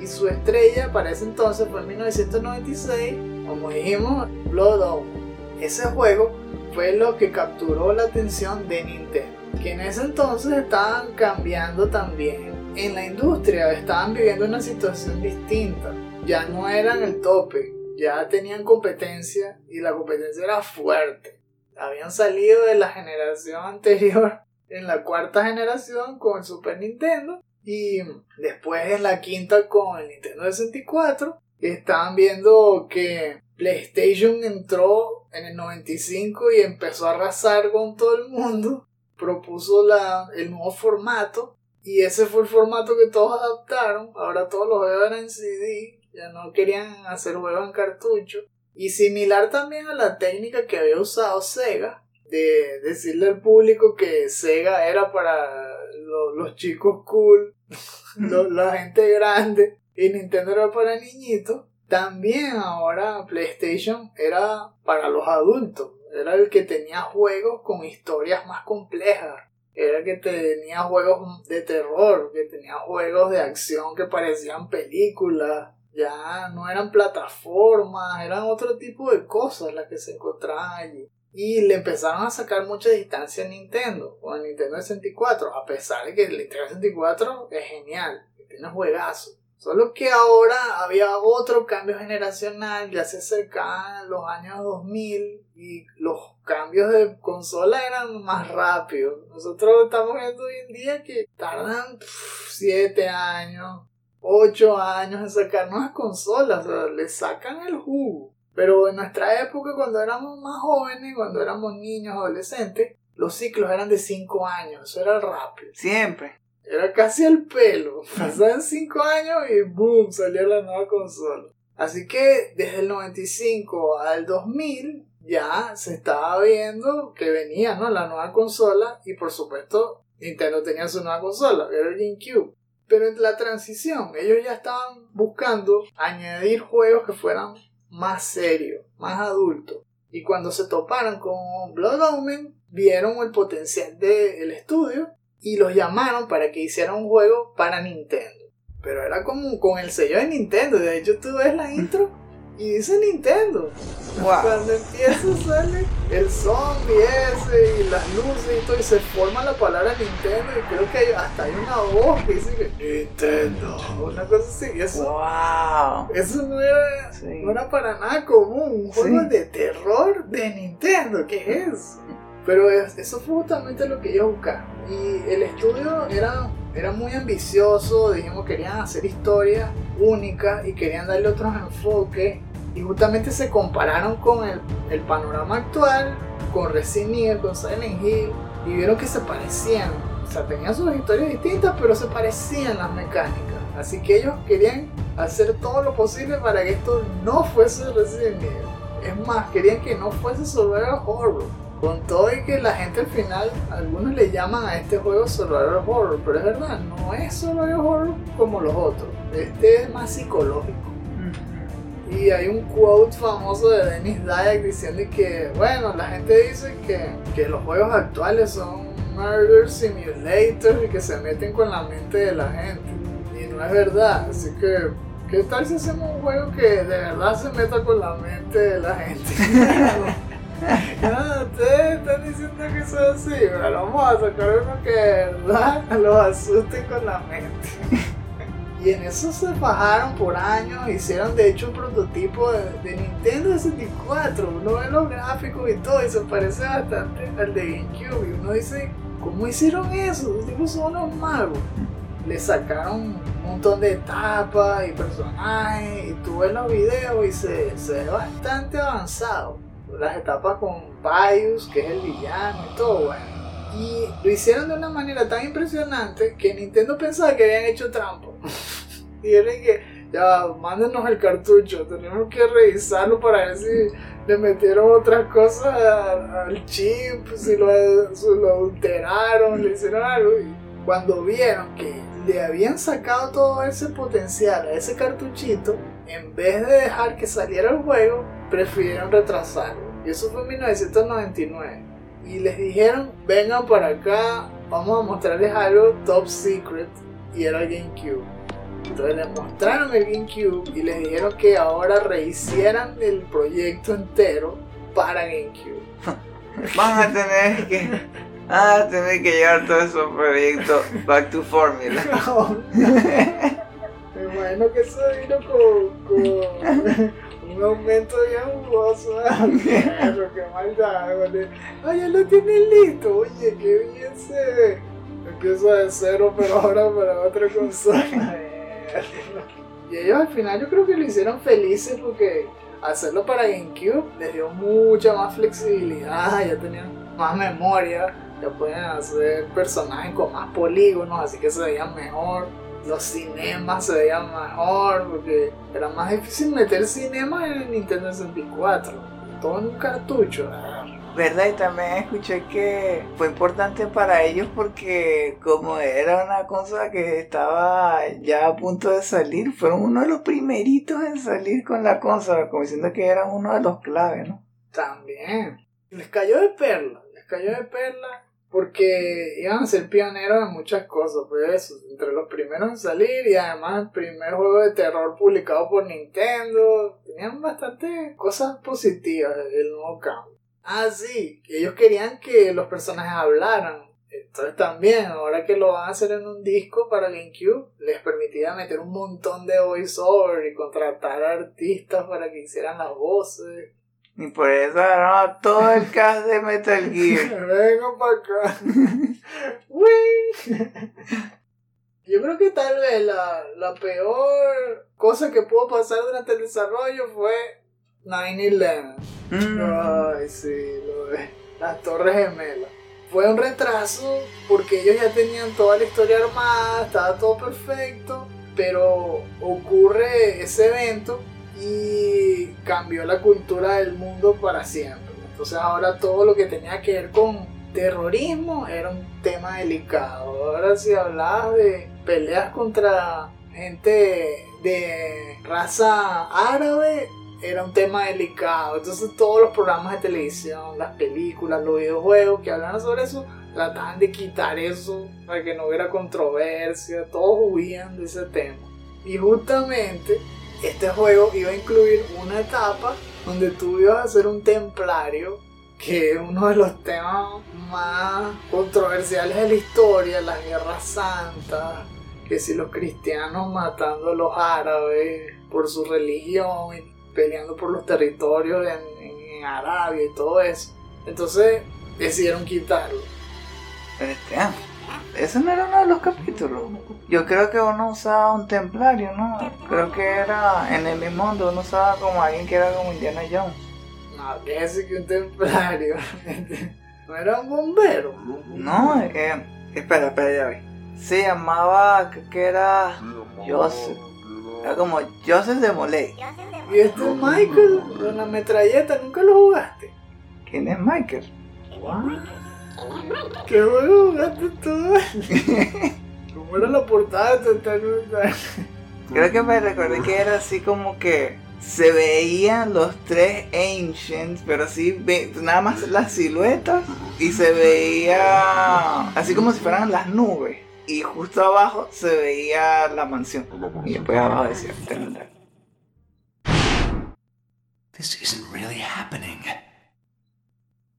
Speaker 2: Y su estrella para ese entonces fue en 1996, como dijimos, Blood Omen. Ese juego fue lo que capturó la atención de Nintendo, que en ese entonces estaban cambiando también en la industria, estaban viviendo una situación distinta, ya no eran el tope, ya tenían competencia y la competencia era fuerte. Habían salido de la generación anterior en la cuarta generación con el Super Nintendo y después en la quinta con el Nintendo 64 estaban viendo que PlayStation entró en el 95 y empezó a arrasar con todo el mundo, propuso la, el nuevo formato y ese fue el formato que todos adaptaron, ahora todos los juegos eran en CD, ya no querían hacer juegos en cartucho y similar también a la técnica que había usado Sega de decirle al público que Sega era para lo- los chicos cool, la gente grande y Nintendo era para niñitos. También ahora PlayStation era para los adultos, era el que tenía juegos con historias más complejas. Era el que tenía juegos de terror, que tenía juegos de acción que parecían películas. Ya no eran plataformas, eran otro tipo de cosas las que se encontraban allí. Y le empezaron a sacar mucha distancia a Nintendo, con el Nintendo 64, a pesar de que el Nintendo 64 es genial, tiene juegazos. Solo que ahora había otro cambio generacional, ya se acercaban los años 2000 y los cambios de consola eran más rápidos. Nosotros estamos viendo hoy en día que tardan 7 años, 8 años en sacar nuevas consolas, o sea, le sacan el jugo. Pero en nuestra época, cuando éramos más jóvenes, cuando éramos niños, adolescentes, los ciclos eran de 5 años, eso era rápido.
Speaker 1: Siempre.
Speaker 2: Era casi al pelo. Pasaban 5 años y boom, salía la nueva consola. Así que desde el 95 al 2000 ya se estaba viendo que venía ¿no? la nueva consola y por supuesto Nintendo tenía su nueva consola, era el GameCube. Pero en la transición ellos ya estaban buscando añadir juegos que fueran más serios, más adultos. Y cuando se toparon con Blood Omen, vieron el potencial del estudio y los llamaron para que hicieran un juego para Nintendo. Pero era como con el sello de Nintendo. De hecho, tú ves la intro y dice Nintendo.
Speaker 1: Wow.
Speaker 2: Cuando empieza sale el zombie ese y las luces y todo y se forma la palabra Nintendo y creo que hay- hasta hay una voz que dice que Nintendo, una cosa así. Eso,
Speaker 1: Wow.
Speaker 2: eso no era,
Speaker 1: Sí.
Speaker 2: no era para nada común. Un juego
Speaker 1: Sí.
Speaker 2: de terror de Nintendo, ¿qué es? Pero es- eso fue justamente lo que ellos buscaron. Y el estudio era, era muy ambicioso, dijimos querían hacer historias únicas y querían darle otros enfoques. Y justamente se compararon con el, el panorama actual, con Resident Evil, con Silent Hill, y vieron que se parecían. O sea, tenían sus historias distintas, pero se parecían las mecánicas. Así que ellos querían hacer todo lo posible para que esto no fuese Resident Evil. Es más, querían que no fuese survival horror. Con todo y que la gente al final, algunos le llaman a este juego survival horror, pero es verdad, no es survival horror como los otros. Este es más psicológico. Y hay un quote famoso de Dennis Dyack diciendo que, bueno, la gente dice que, que los juegos actuales son murder simulators y que se meten con la mente de la gente. Y no es verdad, así que, ¿qué tal si hacemos un juego que de verdad se meta con la mente de la gente? Ustedes están diciendo que eso es así, pero vamos a sacar uno que de verdad los asuste con la mente. Y en eso se bajaron por años, hicieron de hecho un prototipo de, de Nintendo 64. Uno ve los gráficos y todo, y se parece bastante al de GameCube. Y uno dice, ¿cómo hicieron eso? Los tipos son unos magos. Le sacaron un montón de etapas y personajes, y tú ves los videos y se, se ve bastante avanzado. Las etapas con Pius, que es el villano y todo, bueno. Y lo hicieron de una manera tan impresionante que Nintendo pensaba que habían hecho trampa. y era que, ya, mándenos el cartucho, tenemos que revisarlo para ver si le metieron otras cosas al chip, si lo, si lo le hicieron algo. Y cuando vieron que le habían sacado todo ese potencial a ese cartuchito, en vez de dejar que saliera el juego, prefirieron retrasarlo. Y eso fue en 1999 y les dijeron, vengan para acá, vamos a mostrarles algo top secret, y era el GameCube. Entonces les mostraron el GameCube y les dijeron que ahora rehicieran el proyecto entero para GameCube.
Speaker 1: Van a tener que. Van a tener que llevar todo esos proyectos back to formula.
Speaker 2: Me imagino que eso vino con, con un aumento bien jugoso. Pero qué maldad, güey. Ay, ya lo tienen listo. Oye, qué bien se ve. Empieza de cero, pero ahora para otra consola. y ellos al final yo creo que lo hicieron felices porque hacerlo para GameCube les dio mucha más flexibilidad, ya tenían más memoria, ya pueden hacer personajes con más polígonos, así que se veían mejor. Los cinemas se veían mejor porque era más difícil meter cinema en el Nintendo 64. Todo en un cartucho.
Speaker 1: ¿Verdad? Y también escuché que fue importante para ellos porque como era una consola que estaba ya a punto de salir, fueron uno de los primeritos en salir con la consola, como diciendo que eran uno de los claves, ¿no?
Speaker 2: También. Les cayó de perla. Les cayó de perla porque iban a ser pioneros en muchas cosas. Pues eso, entre los primeros en salir y además el primer juego de terror publicado por Nintendo. Tenían bastante cosas positivas el nuevo cambio. Ah, sí, ellos querían que los personajes hablaran. Entonces también, ahora que lo van a hacer en un disco para GameCube, les permitía meter un montón de voiceover y contratar artistas para que hicieran las voces.
Speaker 1: Y por eso a todo el cast de Metal Gear.
Speaker 2: Vengo para acá. Yo creo que tal vez la, la peor cosa que pudo pasar durante el desarrollo fue 9-11.
Speaker 1: Mm,
Speaker 2: Ay, sí, lo de las Torres Gemelas. Fue un retraso porque ellos ya tenían toda la historia armada, estaba todo perfecto, pero ocurre ese evento y cambió la cultura del mundo para siempre. Entonces ahora todo lo que tenía que ver con terrorismo era un tema delicado. Ahora si hablabas de peleas contra gente de raza árabe, era un tema delicado. Entonces todos los programas de televisión, las películas, los videojuegos que hablaban sobre eso, trataban de quitar eso para que no hubiera controversia. Todos huían de ese tema. Y justamente este juego iba a incluir una etapa donde tú ibas a ser un templario, que es uno de los temas más controversiales de la historia, las guerras santas, que si los cristianos matando a los árabes por su religión peleando por los territorios en, Arabia y todo eso. Entonces decidieron quitarlo.
Speaker 1: este, ah, ese no era uno de los capítulos. Yo creo que uno usaba un templario, ¿no? Creo que era en el mismo donde uno usaba como alguien que era como Indiana Jones.
Speaker 2: No, que ese que un templario. no era un bombero.
Speaker 1: No, es que. Espera, espera, ya vi. Se llamaba, creo que era. Joseph. Era como Joseph de Molay.
Speaker 2: Y este Michael, con la metralleta, nunca lo jugaste.
Speaker 1: ¿Quién es Michael?
Speaker 2: ¿Qué juego jugaste tú? ¿Cómo era la portada de Total War?
Speaker 1: Creo que me recordé que era así como que se veían los tres Ancients, pero así ve- nada más las siluetas y se veía así como si fueran las nubes. Y justo abajo se veía la mansión. Y después abajo decía.
Speaker 3: This isn't really happening.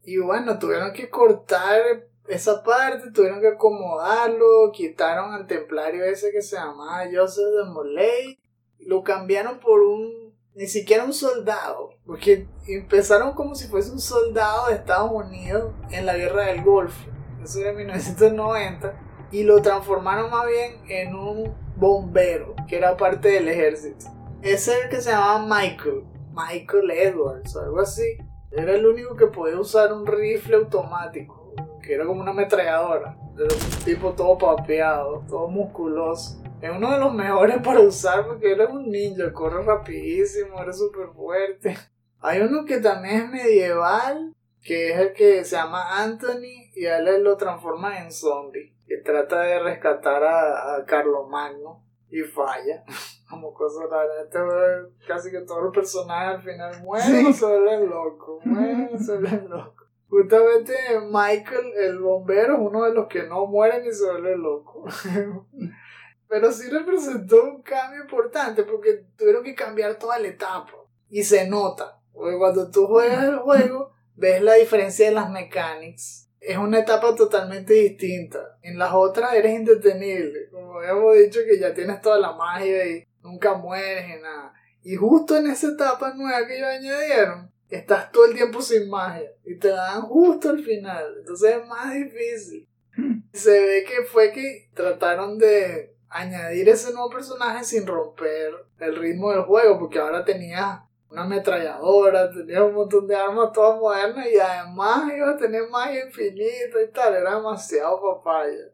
Speaker 2: Y bueno, tuvieron que cortar esa parte, tuvieron que acomodarlo, quitaron al templario ese que se llamaba Joseph de Molay, lo cambiaron por un, ni siquiera un soldado, porque empezaron como si fuese un soldado de Estados Unidos en la guerra del Golfo, eso era en 1990, y lo transformaron más bien en un bombero, que era parte del ejército. Ese es el que se llamaba Michael, Michael Edwards, o algo así. Era el único que podía usar un rifle automático, que era como una ametralladora. Era un tipo todo papeado, todo musculoso. Es uno de los mejores para usar porque es un ninja, corre rapidísimo, era súper fuerte. Hay uno que también es medieval, que es el que se llama Anthony y a él lo transforma en zombie, que trata de rescatar a, a Carlomagno y falla. Como cosa rara. Este casi que todos los personajes al final mueren o se vuelven locos. Mueren o se vuelven locos. Justamente Michael, el bombero, es uno de los que no mueren y se vuelve loco. Pero sí representó un cambio importante porque tuvieron que cambiar toda la etapa. Y se nota. Porque cuando tú juegas el juego, ves la diferencia de las mechanics. Es una etapa totalmente distinta. En las otras eres indetenible. Como habíamos dicho que ya tienes toda la magia y nunca mueres y nada. Y justo en esa etapa nueva que ellos añadieron, estás todo el tiempo sin magia. Y te dan justo al final. Entonces es más difícil. Se ve que fue que trataron de añadir ese nuevo personaje sin romper el ritmo del juego. Porque ahora tenías una ametralladora, tenías un montón de armas todas modernas y además ibas a tener magia infinita y tal. Era demasiado papaya.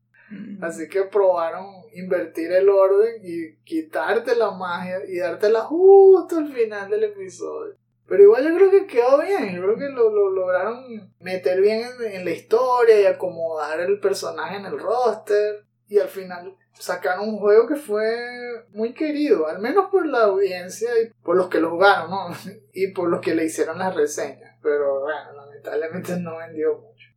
Speaker 2: Así que probaron invertir el orden y quitarte la magia y dártela justo al final del episodio. Pero igual yo creo que quedó bien, yo creo que lo, lo lograron meter bien en, en la historia y acomodar el personaje en el roster. Y al final sacaron un juego que fue muy querido, al menos por la audiencia y por los que lo jugaron, ¿no? Y por los que le hicieron las reseñas. Pero bueno, lamentablemente no vendió mucho.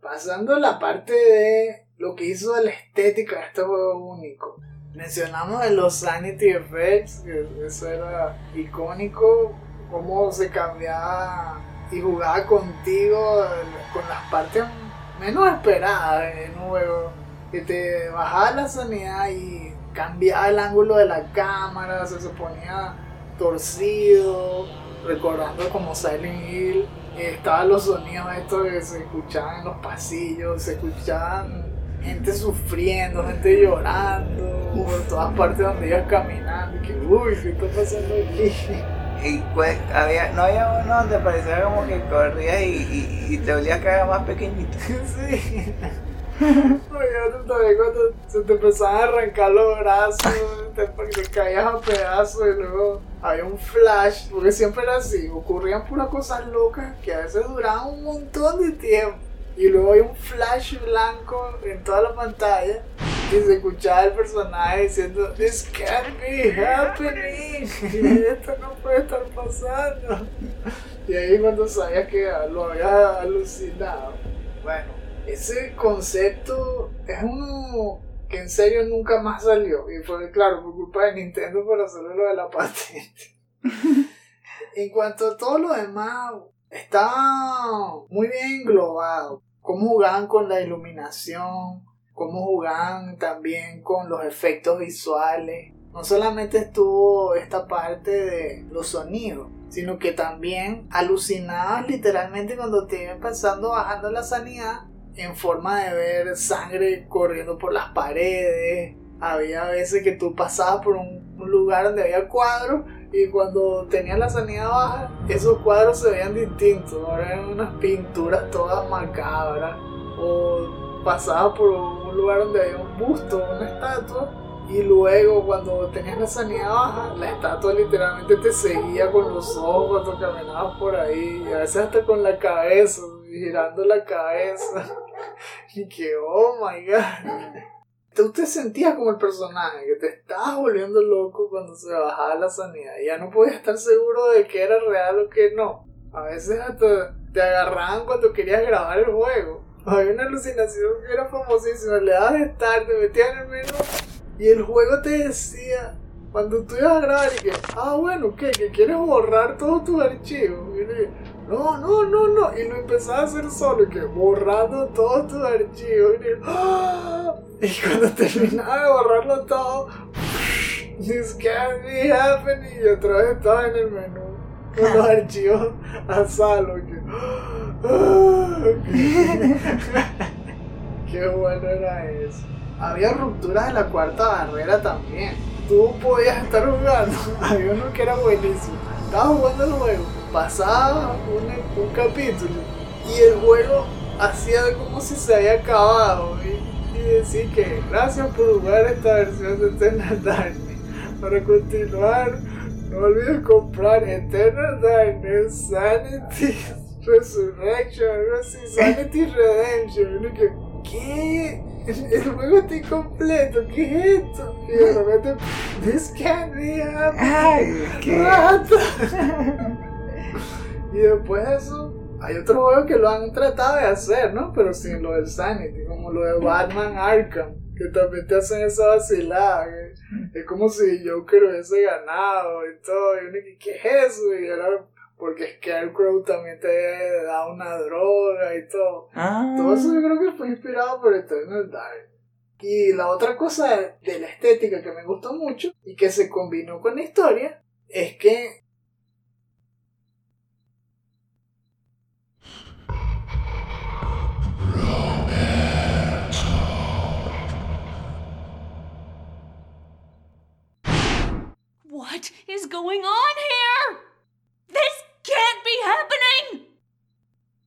Speaker 2: Pasando a la parte de lo que hizo de la estética de este juego único. Mencionamos de los Sanity Effects, que eso era icónico, cómo se cambiaba y jugaba contigo con las partes menos esperadas en un juego. Que te bajaba la sanidad y cambiaba el ángulo de la cámara, se ponía torcido, recordando como Silent Hill. Estaban los sonidos estos que se escuchaban en los pasillos, se escuchaban gente sufriendo, gente llorando por todas partes donde ibas caminando. Y que, uy, ¿qué está pasando aquí?
Speaker 1: Y pues había, no había uno donde parecía como que corrías y, y, y te olía que era más pequeñito.
Speaker 2: Sí. Oye, también cuando se te empezaban a arrancar los brazos, te, te caías a pedazos y luego había un flash, porque siempre era así, ocurrían puras cosas locas que a veces duraban un montón de tiempo. Y luego hay un flash blanco en toda la pantalla y se escuchaba el personaje diciendo This can't be happening. Esto no puede estar pasando. Y ahí cuando sabías que lo había alucinado. Bueno, ese concepto es uno que en serio nunca más salió. Y fue, claro, por culpa de Nintendo por hacerlo lo de la patente. en cuanto a todo lo demás, estaba muy bien englobado. Cómo jugaban con la iluminación, cómo jugaban también con los efectos visuales. No solamente estuvo esta parte de los sonidos, sino que también alucinabas literalmente cuando te iban pasando bajando la sanidad en forma de ver sangre corriendo por las paredes. Había veces que tú pasabas por un, un lugar donde había cuadros y cuando tenías la sanidad baja, esos cuadros se veían distintos. Ahora eran unas pinturas todas macabras. O pasabas por un lugar donde había un busto, una estatua. Y luego cuando tenías la sanidad baja, la estatua literalmente te seguía con los ojos cuando caminabas por ahí. Y a veces hasta con la cabeza, girando la cabeza. Y que, oh my god. Tú te sentías como el personaje, que te estabas volviendo loco cuando se bajaba la sanidad. Ya no podías estar seguro de que era real o que no. A veces hasta te agarraban cuando querías grabar el juego. Había una alucinación que era famosísima. Le dabas start, te metías en el menú y el juego te decía, cuando tú ibas a grabar y que, ah, bueno, ¿qué? ¿Que quieres borrar todos tus archivos? No, no, no, no. Y lo empezaba a hacer solo, que borrando todos tus archivos. Y, ¡Ah! y cuando terminaba de borrarlo todo, this can't be happening. Y otra vez estaba en el menú con los archivos a salvo. Que, ¡Ah! Qué bueno era eso. Había rupturas en la cuarta barrera también. Tú podías estar jugando. Había uno que era buenísimo. Estaba jugando el juego. Pasaba un, un capítulo. Y el juego hacía como si se había acabado. Y, y decía que gracias por jugar esta versión de Eternal Darkness. Para continuar, no olvides comprar Eternal Darkness, Sanity Resurrection, algo así, Sanity Redemption. Y que, ¿qué? El juego está incompleto, ¿qué es esto? Y de repente, this can't be happening.
Speaker 1: Ay, qué.
Speaker 2: Y después de eso, hay otros juegos que lo han tratado de hacer, ¿no? Pero sin lo del Sanity, como lo de Batman Arkham, que también te hacen esa vacilada. que Es como si Joker hubiese ganado y todo. Y uno, que, ¿qué es eso? Y era porque Scarecrow también te da una droga y todo.
Speaker 1: Ah.
Speaker 2: Todo eso yo creo que fue inspirado por Eternal Dark. Y la otra cosa de la estética que me gustó mucho y que se combinó con la historia es que
Speaker 5: What is going on here? This can't be happening!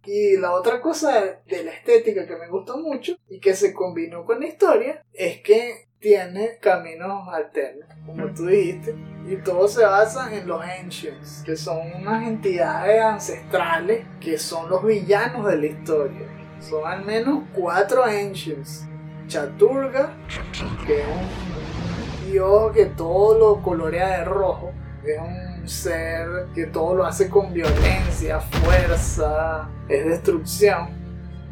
Speaker 2: Y la otra cosa de la estética que me gustó mucho y que se combinó con la historia es que tiene caminos alternos, como tú dijiste, y todo se basa en los Ancients, que son unas entidades ancestrales que son los villanos de la historia. Son al menos cuatro Ancients. Chaturga, que es un dios que todo lo colorea de rojo, es un ser que todo lo hace con violencia, fuerza, es destrucción.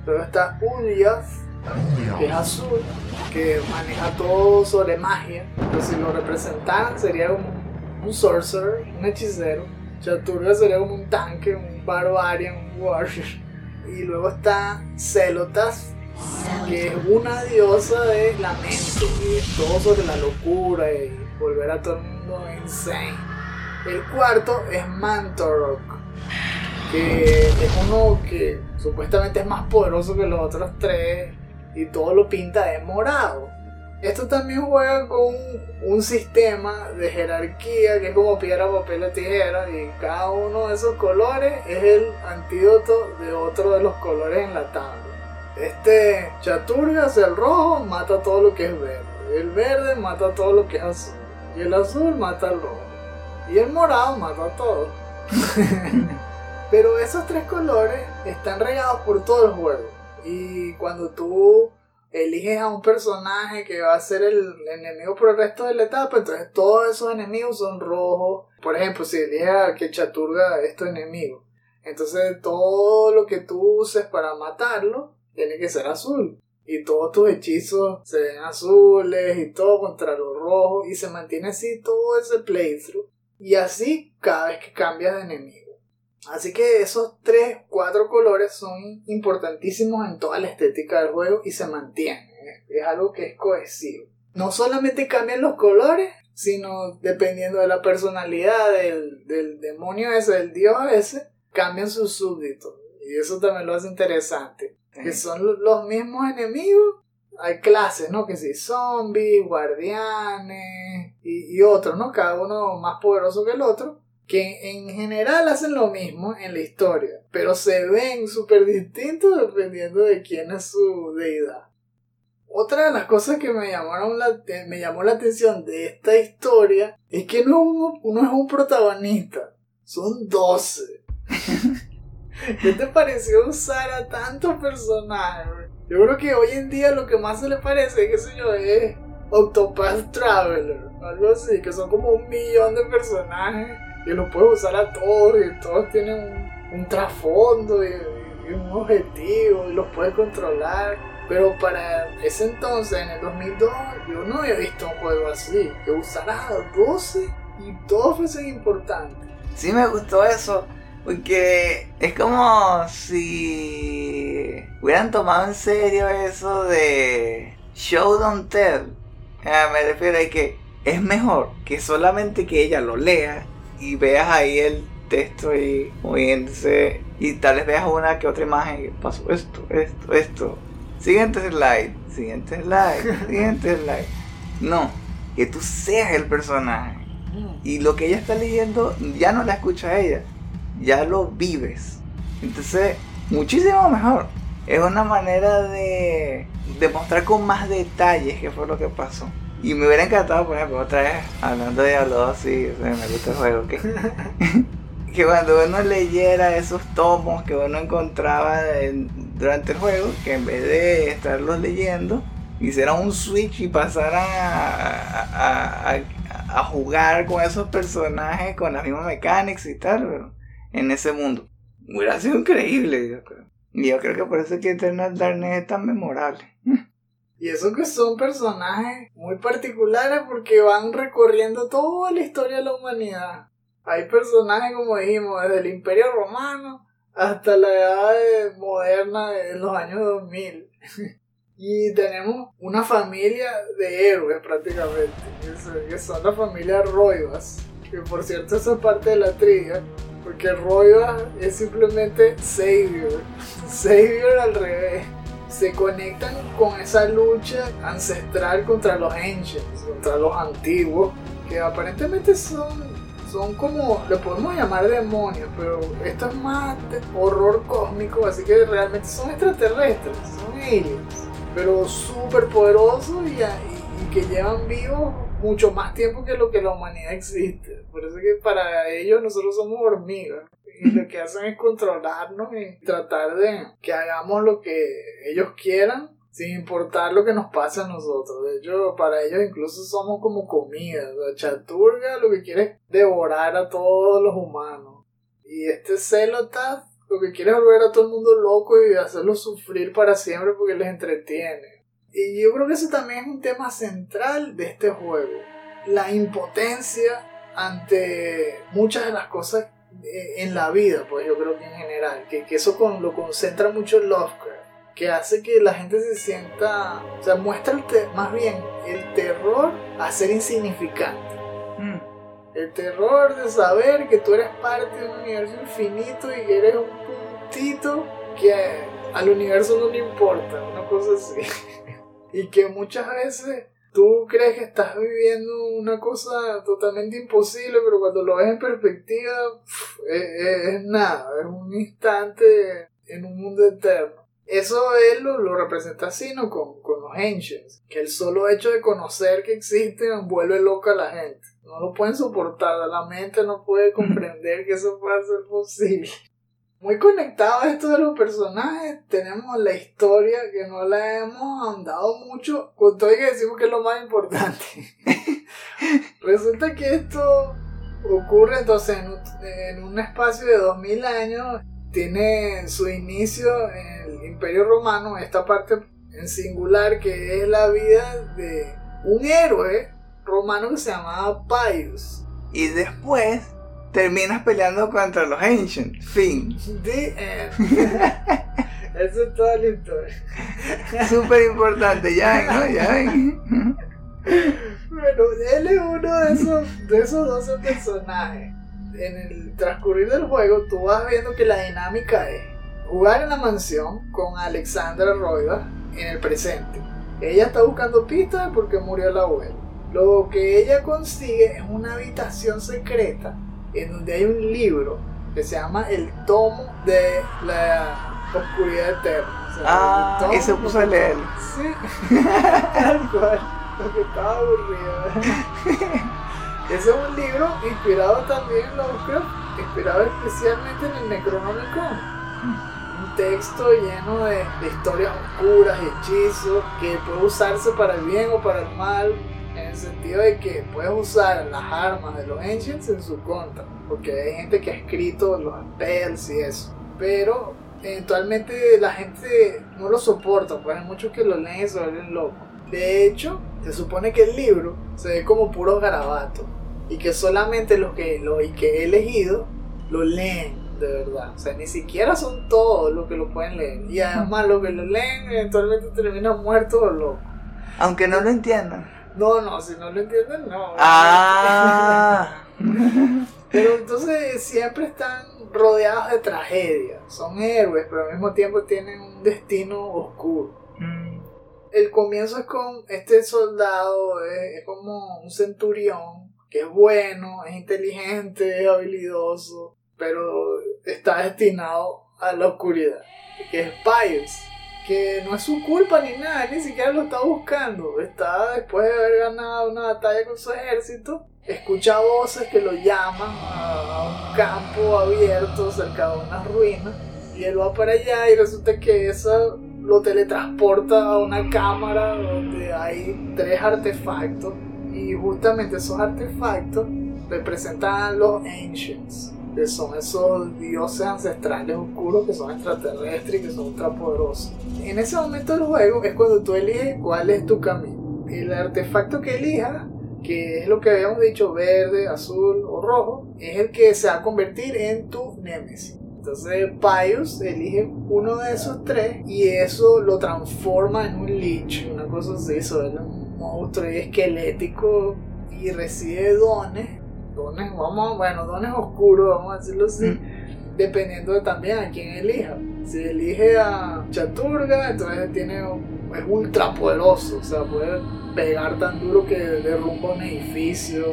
Speaker 2: Luego está Urias, que es azul, que maneja todo sobre magia. Pero si lo representaran sería un, un sorcerer, un hechicero. Chaturga sería como un tanque, un barbarian, un warrior. Y luego está Celotas, que es una diosa de lamento, y todo sobre la locura y volver a todo el mundo insane. El cuarto es Mantorok, que es uno que supuestamente es más poderoso que los otros tres y todo lo pinta de morado. Esto también juega con un sistema de jerarquía que es como piedra, papel o tijera y cada uno de esos colores es el antídoto de otro de los colores en. Este Chaturgas, el rojo, mata todo lo que es verde. El verde mata todo lo que es azul. Y el azul mata al rojo. Y el morado mata todo. Pero esos tres colores están regados por todo el juego. Y cuando tú eliges a un personaje que va a ser el enemigo por el resto de la etapa, entonces todos esos enemigos son rojos. Por ejemplo, si eliges a que Chaturga es tu enemigo, entonces todo lo que tú uses para matarlo tiene que ser azul. Y todos tus hechizos se ven azules y todo contra los rojos. Y se mantiene así todo ese playthrough. Y así cada vez que cambias de enemigo. Así que esos tres, cuatro colores son importantísimos en toda la estética del juego y se mantienen. Es algo que es cohesivo. No solamente cambian los colores, sino dependiendo de la personalidad del, del demonio ese, del dios ese, cambian sus súbditos. Y eso también lo hace interesante. Que son los mismos enemigos. Hay clases, ¿no? Que sí, zombies, guardianes y, y otros, ¿no? Cada uno más poderoso que el otro que en general hacen lo mismo en la historia, pero se ven súper distintos dependiendo de quién es su deidad. Otra de las cosas que me, llamaron la, me llamó la atención de esta historia es que no, uno es un protagonista, son 12. ¿Qué te pareció usar a tantos personajes? Yo creo que hoy en día lo que más se le parece, qué sé yo, es Octopath Traveler, algo así, que son como un millón de personajes y los puedes usar a todos y todos tienen un, trasfondo y, un objetivo y los puedes controlar. Pero para ese entonces, en el 2002, yo no había visto un juego así, que usara a 12 y todos fuesen importantes.
Speaker 1: Sí me gustó eso, porque es como si hubieran tomado en serio eso de show don't tell. Me refiero a que es mejor que solamente que ella lo lea y veas ahí el texto y moviéndose y tal vez veas una que otra imagen y pasó esto, esto, esto. Siguiente slide, siguiente slide, siguiente slide. No, que tú seas el personaje. Y lo que ella está leyendo ya no la escucha a ella, ya lo vives. Entonces, muchísimo mejor. Es una manera de demostrar con más detalles qué fue lo que pasó. Y me hubiera encantado, por ejemplo, otra vez, hablando de Diablo 2, sí, me gusta el juego, que, que cuando uno leyera esos tomos que uno encontraba durante el juego, que en vez de estarlos leyendo, hicieran un switch y pasaran a, a, jugar con esos personajes, con las mismas mecánicas y tal, pero en ese mundo. Hubiera sido increíble, yo creo. Y yo creo que por eso es que Eternal Darkness es tan memorable.
Speaker 2: Y eso que son personajes muy particulares porque van recorriendo toda la historia de la humanidad. Hay personajes, como dijimos, desde el Imperio Romano hasta la edad moderna de los años 2000. y tenemos una familia de héroes prácticamente, que son la familia Roivas. Que por cierto, esa es parte de la trivia. Porque Roivas es simplemente Savior. Savior al revés se conectan con esa lucha ancestral contra los ancients, contra los antiguos, que aparentemente son, son como, le podemos llamar demonios, pero esto es más horror cósmico, así que realmente son extraterrestres, son aliens, pero súper poderosos y, y, que llevan vivos mucho más tiempo que lo que la humanidad existe. Por eso que para ellos nosotros somos hormigas y lo que hacen es controlarnos y tratar de que hagamos lo que ellos quieran sin importar lo que nos pase a nosotros. De hecho, para ellos incluso somos como comida. La chaturga lo que quiere es devorar a todos los humanos. Y este Celotath lo que quiere es volver a todo el mundo loco y hacerlos sufrir para siempre porque les entretiene. Y yo creo que eso también es un tema central de este juego. La impotencia ante muchas de las cosas eh, en la vida, pues yo creo que en general, que, que eso con, lo concentra mucho Lovecraft, que hace que la gente se sienta, o sea, muestra el más bien el terror a ser insignificante.
Speaker 1: Mm.
Speaker 2: El terror de saber que tú eres parte de un universo infinito y que eres un puntito que al universo no le importa, una cosa así. y que muchas veces tú crees que estás viviendo una cosa totalmente imposible, pero cuando lo ves en perspectiva, es- es nada, es un instante en un mundo eterno. Eso él lo, lo representa así, ¿no? Con, con los Ancients, que el solo hecho de conocer que existen vuelve loca a la gente. No lo pueden soportar, la mente no puede comprender que eso pueda ser posible. Muy conectado a esto de los personajes, tenemos la historia que no la hemos ahondado mucho, con todo y que decimos que es lo más importante. Resulta que esto ocurre entonces en un, en un espacio de 2000 años, tiene su inicio en el Imperio Romano, esta parte en singular que es la vida de un héroe romano que se llamaba Pius.
Speaker 1: Y después terminas peleando contra los Ancients. Fin.
Speaker 2: The. Esa es toda la historia.
Speaker 1: Súper importante, ya ven, ¿no? Ya ven.
Speaker 2: Bueno, él es uno de esos, de esos 12 personajes. En el transcurrir del juego, tú vas viendo que la dinámica es jugar en la mansión con Alexandra Roivas en el presente. Ella está buscando pistas porque murió el abuelo. Lo que ella consigue es una habitación secreta en donde hay un libro que se llama El Tomo de la Oscuridad Eterna. O sea,
Speaker 1: Ah, y se puso a leerlo.
Speaker 2: Sí, tal cual. Porque estaba aburrido. Ese es un libro inspirado también en Lovecraft, inspirado especialmente en el Necronomicon. Un texto lleno de, de historias oscuras hechizos que puede usarse para el bien o para el mal, el sentido de que puedes usar las armas de los Ancients en su contra, porque hay gente que ha escrito los spells y eso. Pero eventualmente la gente no lo soporta, pues hay muchos que lo leen y se vuelven locos. De hecho, se supone que el libro se ve como puros garabatos y que solamente los que, los y que he elegido lo leen de verdad. O sea, ni siquiera son todos los que lo pueden leer. Y además los que lo leen eventualmente terminan muertos o locos.
Speaker 1: Aunque no lo entiendan.
Speaker 2: No, no, si no lo entienden, no.
Speaker 1: Ah.
Speaker 2: Pero entonces siempre están rodeados de tragedias. Son héroes, pero al mismo tiempo tienen un destino oscuro.
Speaker 1: Mm.
Speaker 2: El comienzo es con este soldado, es, es como un centurión, que es bueno, es inteligente, es habilidoso, pero está destinado a la oscuridad, que es Pius, que no es su culpa ni nada, ni siquiera lo está buscando, está después de haber ganado una batalla con su ejército, escucha voces que lo llaman a, un campo abierto cerca de unas ruinas, y él va para allá y resulta que esa lo teletransporta a una cámara donde hay tres artefactos y justamente esos artefactos representan los Ancients, que son esos dioses ancestrales oscuros que son extraterrestres y que son ultrapoderosos. En ese momento del juego es cuando tú eliges cuál es tu camino. El artefacto que elijas, que es lo que habíamos dicho, verde, azul o rojo, es el que se va a convertir en tu némesis. Entonces Pius elige uno de esos tres y eso lo transforma en un lich, una cosa así, es un monstruo y esquelético y recibe dones, dones, vamos, bueno, dones oscuros, vamos a decirlo así, dependiendo de también a quién elija. Si elige a Chaturga, entonces tiene, es ultra poderoso, o sea, puede pegar tan duro que derrumba un edificio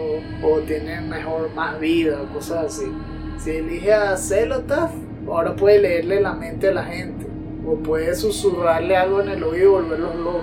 Speaker 2: o tiene mejor, más vida, cosas así. Si elige a Celotath, ahora puede leerle la mente a la gente. O puede susurrarle algo en el oído y volverlos locos.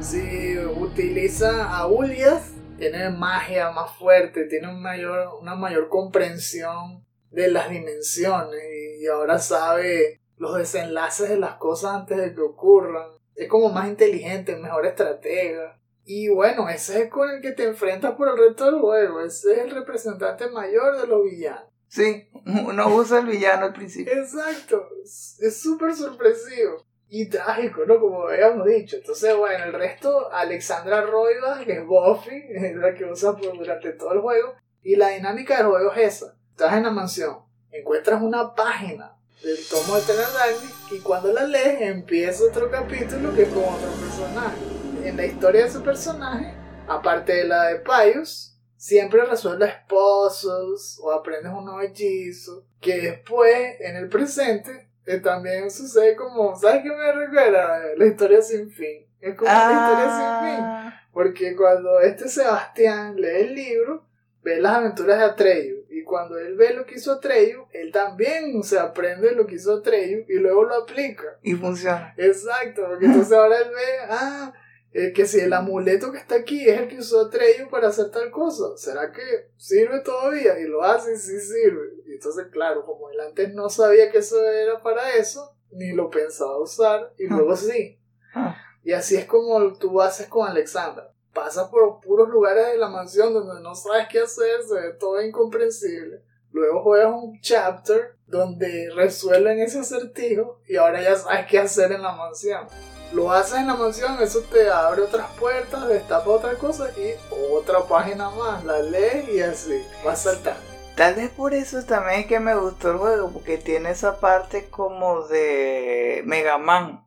Speaker 2: Si utiliza a Uliath, tiene magia más fuerte, tiene un mayor, una mayor comprensión de las dimensiones y ahora sabe los desenlaces de las cosas antes de que ocurran. Es como más inteligente, mejor estratega. Y bueno, ese es con el que te enfrentas por el resto del juego. Ese es el representante mayor de los villanos.
Speaker 1: Sí, uno usa el villano al principio.
Speaker 2: Exacto. Es súper sorpresivo. Y trágico, ¿no? Como habíamos dicho. Entonces, bueno, el resto, Alexandra Roivas, que es Buffy, es la que usa por- durante todo el juego. Y la dinámica del juego es esa. Estás en la mansión, encuentras una página del tomo de Eternal Darkness y cuando la lees empieza otro capítulo que es con otro personaje. En la historia de ese personaje, aparte de la de Pius, siempre resuelves puzzles o aprendes un nuevo hechizo que después, en el presente, eh, también sucede como, ¿sabes qué me recuerda? La historia sin fin. Es como la historia sin fin.
Speaker 1: Ah,
Speaker 2: Porque cuando este Sebastián lee el libro, ve las aventuras de Atreyu. Y cuando él ve lo que hizo Atreyu, él también se aprende lo que hizo Atreyu y luego lo aplica.
Speaker 1: Y funciona.
Speaker 2: Exacto, porque entonces ahora él ve, ah, eh, que si el amuleto que está aquí es el que usó Atreyu para hacer tal cosa, ¿será que sirve todavía? Y lo hace y sí sirve. Y entonces, claro, como él antes no sabía que eso era para eso, ni lo pensaba usar, y luego sí.
Speaker 1: Ah.
Speaker 2: Y así es como tú haces con Alexandra. Pasas por puros lugares de la mansión donde no sabes qué hacer, se ve todo incomprensible. Luego juegas un chapter donde resuelven ese acertijo y ahora ya sabes qué hacer en la mansión. Lo haces en la mansión, eso te abre otras puertas, destapa otra cosa y otra página más. La lees y así, vas saltando.
Speaker 1: Tal vez por eso también es que me gustó el juego, porque tiene esa parte como de Mega Man.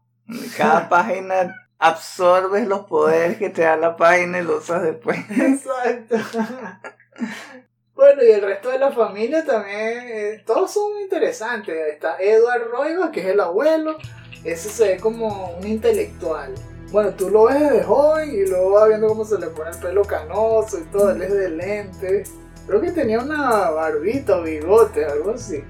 Speaker 1: Cada página absorbes los poderes que te da la página y lo usas después.
Speaker 2: Exacto. Bueno, y el resto de la familia también, eh, todos son interesantes. Está Edward Roiva, que es el abuelo. Ese se ve como un intelectual. Bueno, tú lo ves desde joven y luego vas viendo cómo se le pone el pelo canoso y todo. Él es de lentes. Creo que tenía una barbita o bigote, algo así.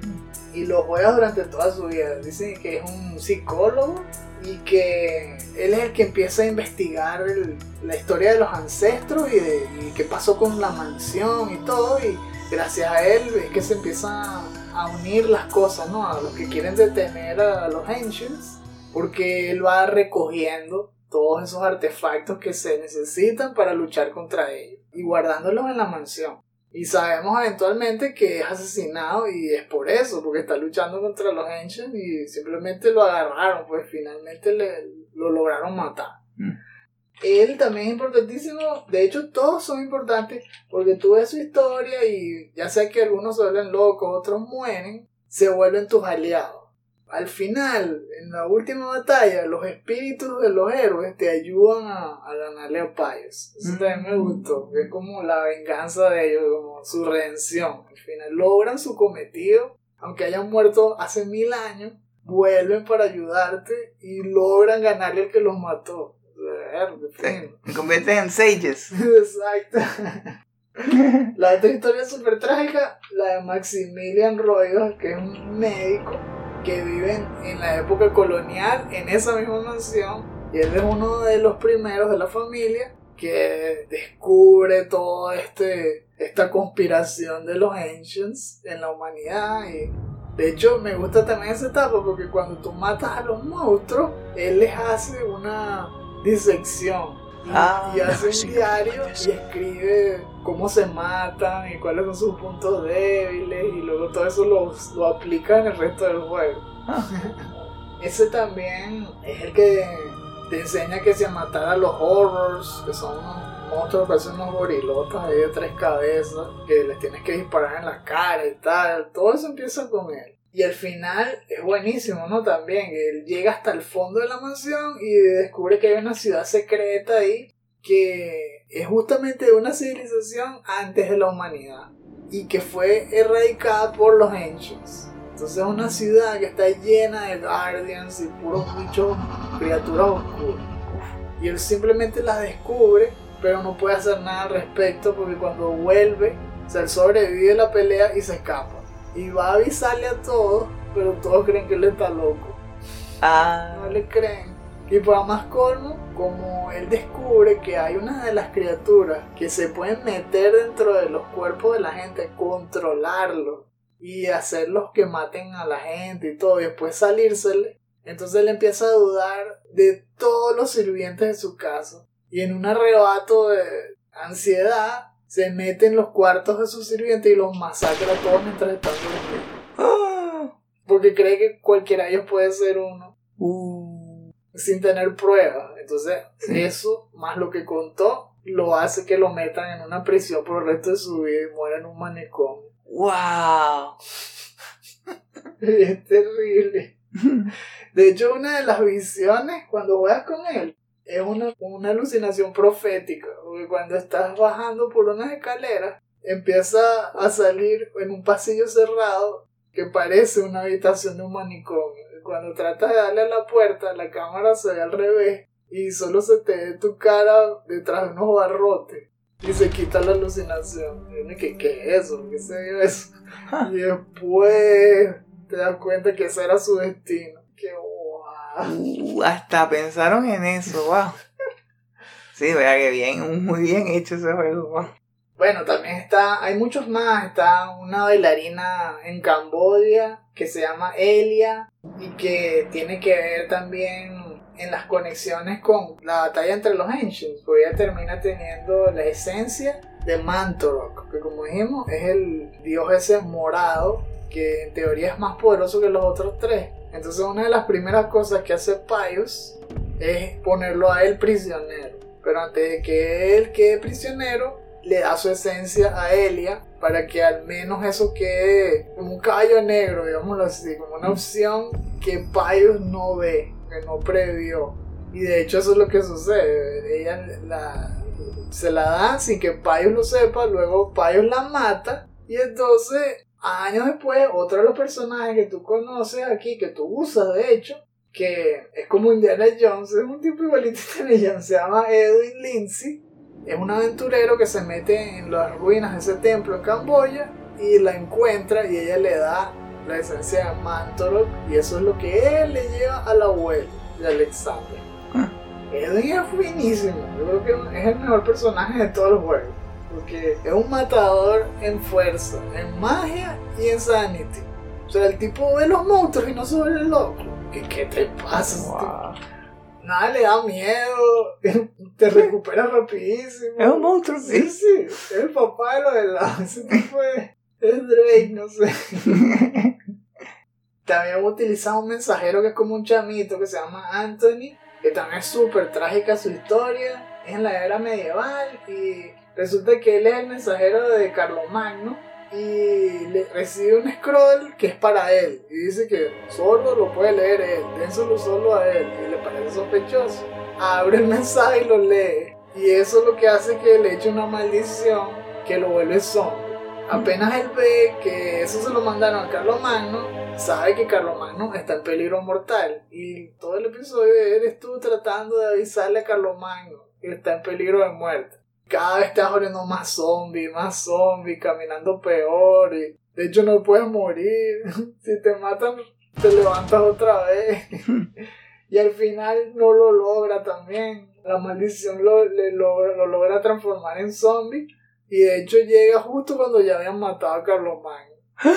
Speaker 2: Y lo juega durante toda su vida. Dicen que es un psicólogo y que él es el que empieza a investigar el- la historia de los ancestros y, de, y qué pasó con la mansión y todo. Y gracias a él es que se empiezan a unir las cosas, ¿no? A los que quieren detener a los Ancients, porque él va recogiendo todos esos artefactos que se necesitan para luchar contra ellos y guardándolos en la mansión. Y sabemos eventualmente que es asesinado y es por eso, porque está luchando contra los Ancients y simplemente lo agarraron, pues finalmente le, lo lograron matar.
Speaker 1: Mm.
Speaker 2: Él también es importantísimo, de hecho todos son importantes porque tú ves su historia y ya sea que algunos se vuelven locos, otros mueren, se vuelven tus aliados. Al final, en la última batalla, los espíritus de los héroes te ayudan a, a ganarle a Pius. Eso también me gustó, es como la venganza de ellos, como su redención. Al final logran su cometido, aunque hayan muerto hace mil años, vuelven para ayudarte y logran ganarle al que los mató. Fin.
Speaker 1: Me conviertes en Sages.
Speaker 2: Exacto. La otra historia súper trágica, la de Maximilian Roigas, que es un médico que vive en, la época colonial en esa misma mansión. Y él es uno de los primeros de la familia que descubre toda este, esta conspiración de los Ancients en la humanidad. Y de hecho, me gusta también esa etapa porque cuando tú matas a los monstruos, él les hace una disección. Y,
Speaker 1: Ah,
Speaker 2: y hace un diario y escribe cómo se matan y cuáles son sus puntos débiles y luego todo eso lo, lo aplica en el resto del juego. Ese también es el que te enseña que se matar a los horrors, que son unos monstruos que parecen unos gorilotas ahí de tres cabezas, que les tienes que disparar en la cara y tal. Todo eso empieza con él. Y al final es buenísimo, ¿no? También, él llega hasta el fondo de la mansión y descubre que hay una ciudad secreta ahí que es justamente una civilización antes de la humanidad y que fue erradicada por los Ancients. Entonces es una ciudad que está llena de guardians y puros bichos, criaturas oscuras. Y él simplemente las descubre, pero no puede hacer nada al respecto porque cuando vuelve, o sea, él sobrevive la pelea y se escapa. Y va a avisarle a todos, pero todos creen que él está loco
Speaker 1: Ah,
Speaker 2: no le creen. Y para más colmo, como él descubre que hay una de las criaturas que se pueden meter dentro de los cuerpos de la gente, controlarlo y hacerlos que maten a la gente y todo, y después salírsele, entonces él empieza a dudar de todos los sirvientes de su casa. Y en un arrebato de ansiedad, se mete en los cuartos de sus sirvientes y los masacra a todos mientras están durmiendo. Porque cree que cualquiera de ellos puede ser uno
Speaker 1: uh,
Speaker 2: sin tener pruebas. Entonces, eso, más lo que contó, lo hace que lo metan en una prisión por el resto de su vida y muera en un manicomio.
Speaker 1: wow.
Speaker 2: es terrible. De hecho, una de las visiones cuando juegas con él es una, una alucinación profética. Porque cuando estás bajando por unas escaleras, empieza a salir en un pasillo cerrado que parece una habitación de un manicomio. Cuando tratas de darle a la puerta, la cámara se ve al revés. y solo se te ve tu cara detrás de unos barrotes y se quita la alucinación. ¿qué, ¿Qué es eso? ¿Qué se dio eso? Y después te das cuenta que ese era su destino. ¡Qué!
Speaker 1: Uh, hasta pensaron en eso, wow. Sí, vea que bien, muy bien hecho ese juego, wow.
Speaker 2: Bueno, también está, hay muchos más. Está una bailarina en Cambodia que se llama Elia y que tiene que ver también en las conexiones con la batalla entre los Ancients, porque ella termina teniendo la esencia de Mantorok, que como dijimos es el dios ese morado que en teoría es más poderoso que los otros tres. Entonces una de las primeras cosas que hace Pius es ponerlo a él prisionero. Pero antes de que él quede prisionero, le da su esencia a Elia para que al menos eso quede como un caballo negro, digámoslo así, como una opción que Pius no ve, que no previó. Y de hecho eso es lo que sucede. Ella la, se la da sin que Pius lo sepa, luego Pius la mata y entonces años después otro de los personajes que tú conoces aquí, que tú usas de hecho, que es como Indiana Jones, es un tipo igualito a Indiana Jones, se llama Edwin Lindsay es un aventurero que se mete en las ruinas de ese templo en Camboya y la encuentra y ella le da la esencia de Mantorok y eso es lo que él le lleva al abuelo de Alexander. Edwin es buenísimo, yo creo que es el mejor personaje de todos los juegos porque es un matador en fuerza, en magia y en sanity. O sea, el tipo ve los monstruos y no se vuelve loco. ¿Qué, qué te pasa?
Speaker 1: Wow.
Speaker 2: Nada le da miedo, te recuperas rapidísimo.
Speaker 1: Es un monstruo,
Speaker 2: Sí,
Speaker 1: sí.
Speaker 2: sí, es el papá de lo de la... Ese tipo es, es Drake, no sé. También hemos utilizado un mensajero que es como un chamito que se llama Anthony, que también es súper trágica su historia, es en la era medieval y resulta que él es el mensajero de Carlomagno y le recibe un scroll que es para él y dice que solo lo puede leer él, dénselo solo a él y le parece sospechoso. Abre el mensaje y lo lee y eso es lo que hace que le eche una maldición que lo vuelve zombie. Apenas él ve que eso se lo mandaron a Carlomagno, sabe que Carlomagno está en peligro mortal y todo el episodio eres tú tratando de avisarle a Carlomagno que está en peligro de muerte cada vez estás abriendo más zombies, más zombies, caminando peor. Y de hecho, no puedes morir. si te matan, te levantas otra vez. y al final no lo logra también. La maldición lo, le logra, lo logra transformar en zombie. Y de hecho, llega justo cuando ya habían matado a Carlomagno.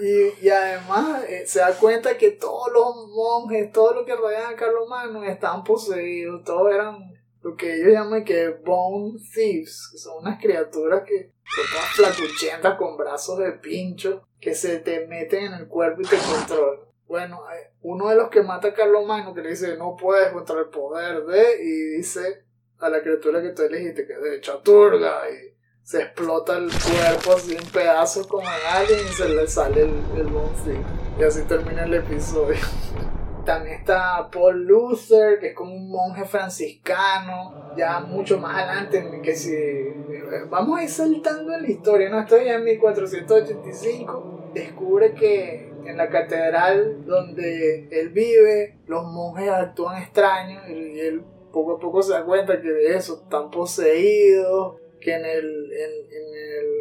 Speaker 2: Y, y además eh, se da cuenta que todos los monjes, todo lo que rodean a Carlomagno estaban poseídos, todos eran lo que ellos llaman que Bone Thieves, que son unas criaturas que son todas flacuchentas con brazos de pincho, que se te meten en el cuerpo y te controlan. Bueno, uno de los que mata a Carlomagno que le dice no puedes contra el poder de, y dice a la criatura que tú elegiste que es de Chaturga, y se explota el cuerpo así en pedazos como en Alien y se le sale el, el Bone Thief. Y así termina el episodio. También está Paul Luther, que es como un monje franciscano, ya mucho más adelante, que si vamos a ir saltando en la historia, ¿no? Estoy en 1485, descubre que en la catedral donde él vive, los monjes actúan extraños y él poco a poco se da cuenta que de eso están poseídos, que en el, en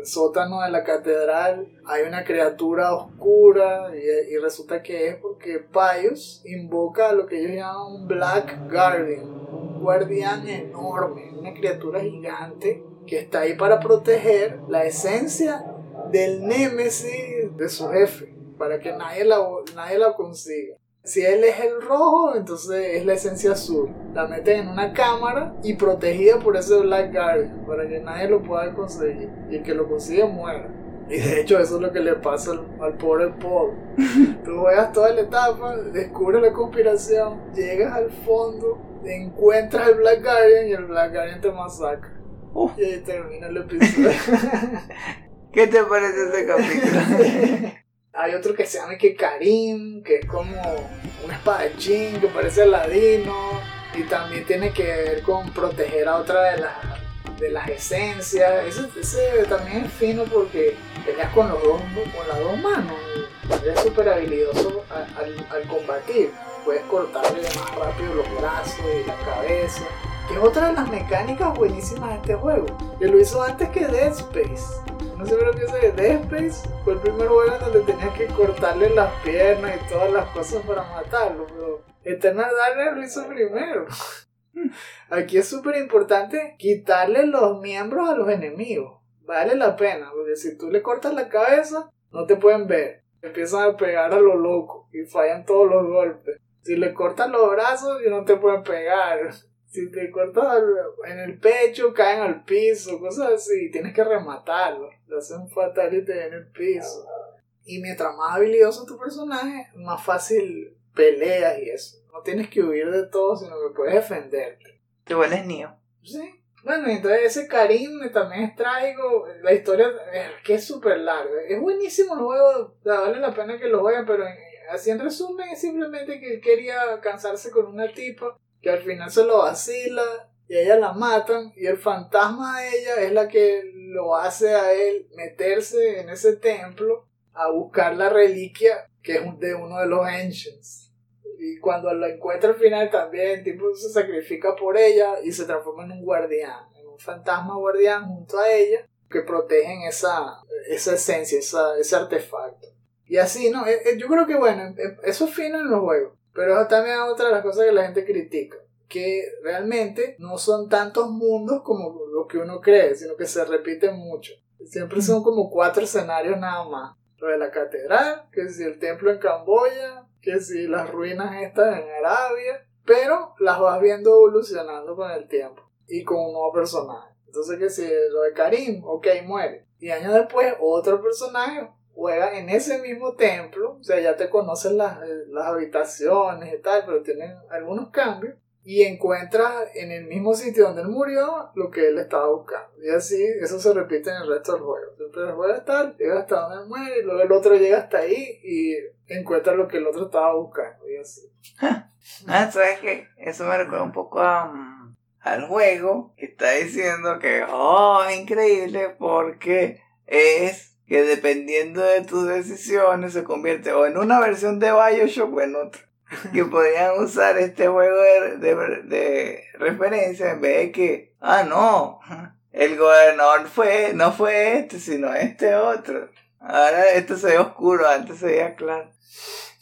Speaker 2: sótano de la catedral hay una criatura oscura y, y resulta que es porque Pius invoca a lo que ellos llaman un Black Guardian, un guardián enorme, una criatura gigante que está ahí para proteger la esencia del némesis de su jefe, para que nadie la, nadie la consiga. Si él es el rojo, entonces es la esencia azul. La meten en una cámara y protegida por ese Black Guardian para que nadie lo pueda conseguir. Y el que lo consigue muera. Y de hecho eso es lo que le pasa al, al pobre Paul. Tú veas toda la etapa, descubres la conspiración, llegas al fondo, encuentras el Black Guardian y el Black Guardian te masacra.
Speaker 1: Uf.
Speaker 2: Y ahí termina el episodio.
Speaker 1: ¿Qué te parece este capítulo?
Speaker 2: Hay otro que se llama que Karim, que es como un espadachín que parece Aladino. Y también tiene que ver con proteger a otra de las, de las esencias. Ese, ese también es fino porque peleas con, los dos, con las dos manos. Y es súper habilidoso al, al- al combatir. puedes cortarle más rápido los brazos y la cabeza. Es otra de las mecánicas buenísimas de este juego. Que lo hizo antes que Dead Space. No sé lo que Dead Space. Fue el primer juego en donde tenías que cortarle las piernas y todas las cosas para matarlo. Pero Eternal Darkness lo hizo primero. Aquí es súper importante quitarle los miembros a los enemigos. Vale la pena, porque si tú le cortas la cabeza, no te pueden ver. Empiezan a pegar a lo loco y fallan todos los golpes. Si le cortas los brazos, ya no te pueden pegar. Si te cortas en el pecho, caen al piso, cosas así. Tienes que rematarlo. Le hacen fatality en el piso. Y mientras más habilidoso tu personaje, más fácil peleas y eso. No tienes que huir de todo, sino que puedes defenderte.
Speaker 1: Te vuelves Neo.
Speaker 2: Sí. Bueno, entonces ese Karim también es trágico. La historia es que es súper larga. Es buenísimo el juego, vale la pena que lo jueguen, pero así en resumen es simplemente que él quería cansarse con una tipa que al final se lo vacila y a ella la matan y el fantasma de ella es la que lo hace a él meterse en ese templo a buscar la reliquia que es de uno de los ancients. Y cuando la encuentra al final también, tipo se sacrifica por ella y se transforma en un guardián, en un fantasma guardián junto a ella que protegen esa, esa esencia, esa, ese artefacto. Y así, ¿no? Eh, eh, Yo creo que bueno, eh, eso es fino en los juegos. Pero eso también es otra de las cosas que la gente critica. Que realmente no son tantos mundos como lo que uno cree, sino que se repiten mucho. Siempre son como cuatro escenarios nada más. Lo de la catedral, que si el templo en Camboya, que si las ruinas estas en Arabia. Pero las vas viendo evolucionando con el tiempo y con un nuevo personaje. Entonces que si lo de Karim, ok, muere. Y años después otro personaje juega en ese mismo templo, o sea, ya te conocen las, eh, las habitaciones y tal, pero tienen algunos cambios. Y encuentras en el mismo sitio donde él murió lo que él estaba buscando. Y así, eso se repite en el resto del juego. Siempre el juego está, llega hasta donde muere, y luego el otro llega hasta ahí y encuentra lo que el otro estaba buscando. Y así.
Speaker 1: Ah, ¿sabes qué? Eso me recuerda un poco a, mm, al juego que está diciendo que, oh, increíble porque es que dependiendo de tus decisiones se convierte o en una versión de Bioshock o en otra. Que podrían usar este juego de, de- de referencia en vez de que, ah, no, el gobernador fue, no fue este, sino este otro. Ahora esto se ve oscuro, antes se veía claro.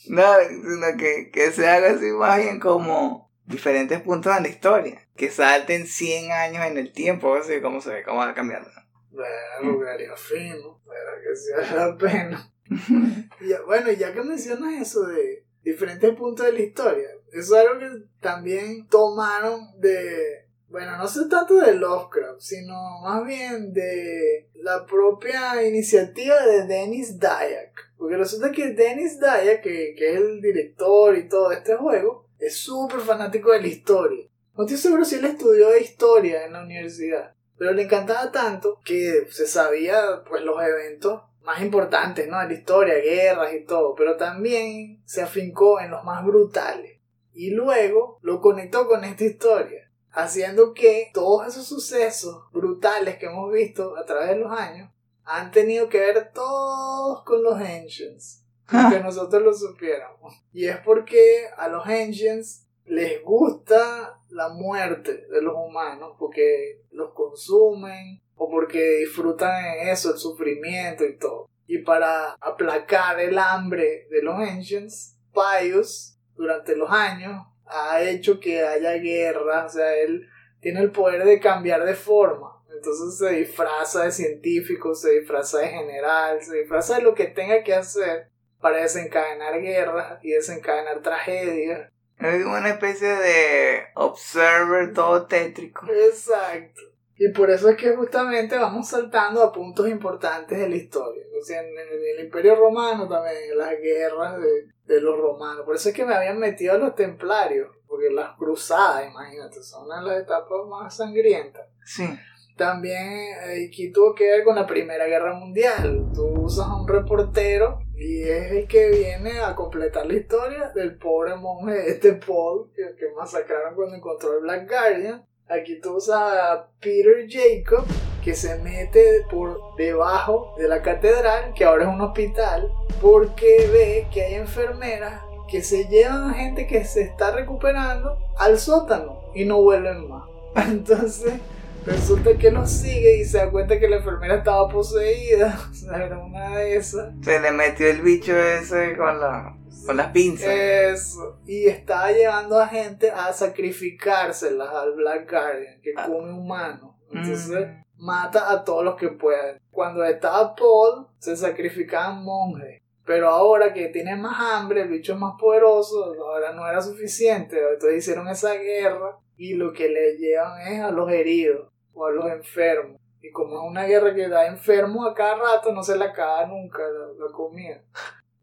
Speaker 1: No, sino que, que se haga así más bien como diferentes puntos en la historia. Que salten 100 años en el tiempo, así como se ve, cómo va cambiando.
Speaker 2: Jugaría fino, pero que sea la pena. Ya- bueno, ya que mencionas eso de diferentes puntos de la historia, eso es algo que también tomaron de, bueno, no sé tanto de Lovecraft, sino más bien de la propia iniciativa de Dennis Dyack. Porque resulta que Dennis Dyack, que, que es el director y todo de este juego, es súper fanático de la historia. No estoy seguro si él estudió historia en la universidad. Pero le encantaba tanto que se sabía pues los eventos más importantes, ¿no? De la historia, guerras y todo, pero también se afincó en los más brutales. Y luego lo conectó con esta historia, haciendo que todos esos sucesos brutales que hemos visto a través de los años han tenido que ver todos con los Ancients, que nosotros lo supiéramos. Y es porque a los Ancients les gusta la muerte de los humanos porque los consumen o porque disfrutan en eso, el sufrimiento y todo. Y para aplacar el hambre de los Ancients, Pius, durante los años, ha hecho que haya guerra, o sea, él tiene el poder de cambiar de forma. Entonces se disfraza de científico, se disfraza de general, se disfraza de lo que tenga que hacer para desencadenar guerras y desencadenar tragedias.
Speaker 1: Es una especie de observer todo tétrico.
Speaker 2: Exacto. Y por eso es que justamente vamos saltando a puntos importantes de la historia. O sea, en el, Imperio Romano también, en las guerras de, de los romanos. Por eso es que me habían metido a los templarios. Porque las cruzadas, imagínate, son una de las etapas más sangrientas.
Speaker 1: Sí.
Speaker 2: También eh, aquí tuvo que ver con la Primera Guerra Mundial. Tú usas a un reportero y es el que viene a completar la historia del pobre monje este Paul que, que masacraron cuando encontró el Black Guardian. Aquí tú usas a Peter Jacob que se mete por debajo de la catedral, que ahora es un hospital, porque ve que hay enfermeras que se llevan a gente que se está recuperando al sótano y no vuelven más. Entonces resulta que los sigue y se da cuenta que la enfermera estaba poseída. O sea, era una de esas.
Speaker 1: Se le metió el bicho ese con, la, con las pinzas.
Speaker 2: Eso. Y estaba llevando a gente a sacrificárselas al Black Guardian, que
Speaker 1: Ah.
Speaker 2: come humanos. Entonces
Speaker 1: Mm.
Speaker 2: mata a todos los que puedan. Cuando estaba Paul, se sacrificaban monjes. Pero ahora que tiene más hambre, el bicho es más poderoso, ahora no era suficiente. Entonces hicieron esa guerra y lo que le llevan es a los heridos o a los enfermos. Y como es una guerra que da enfermos a cada rato, no se le acaba nunca la, la comida.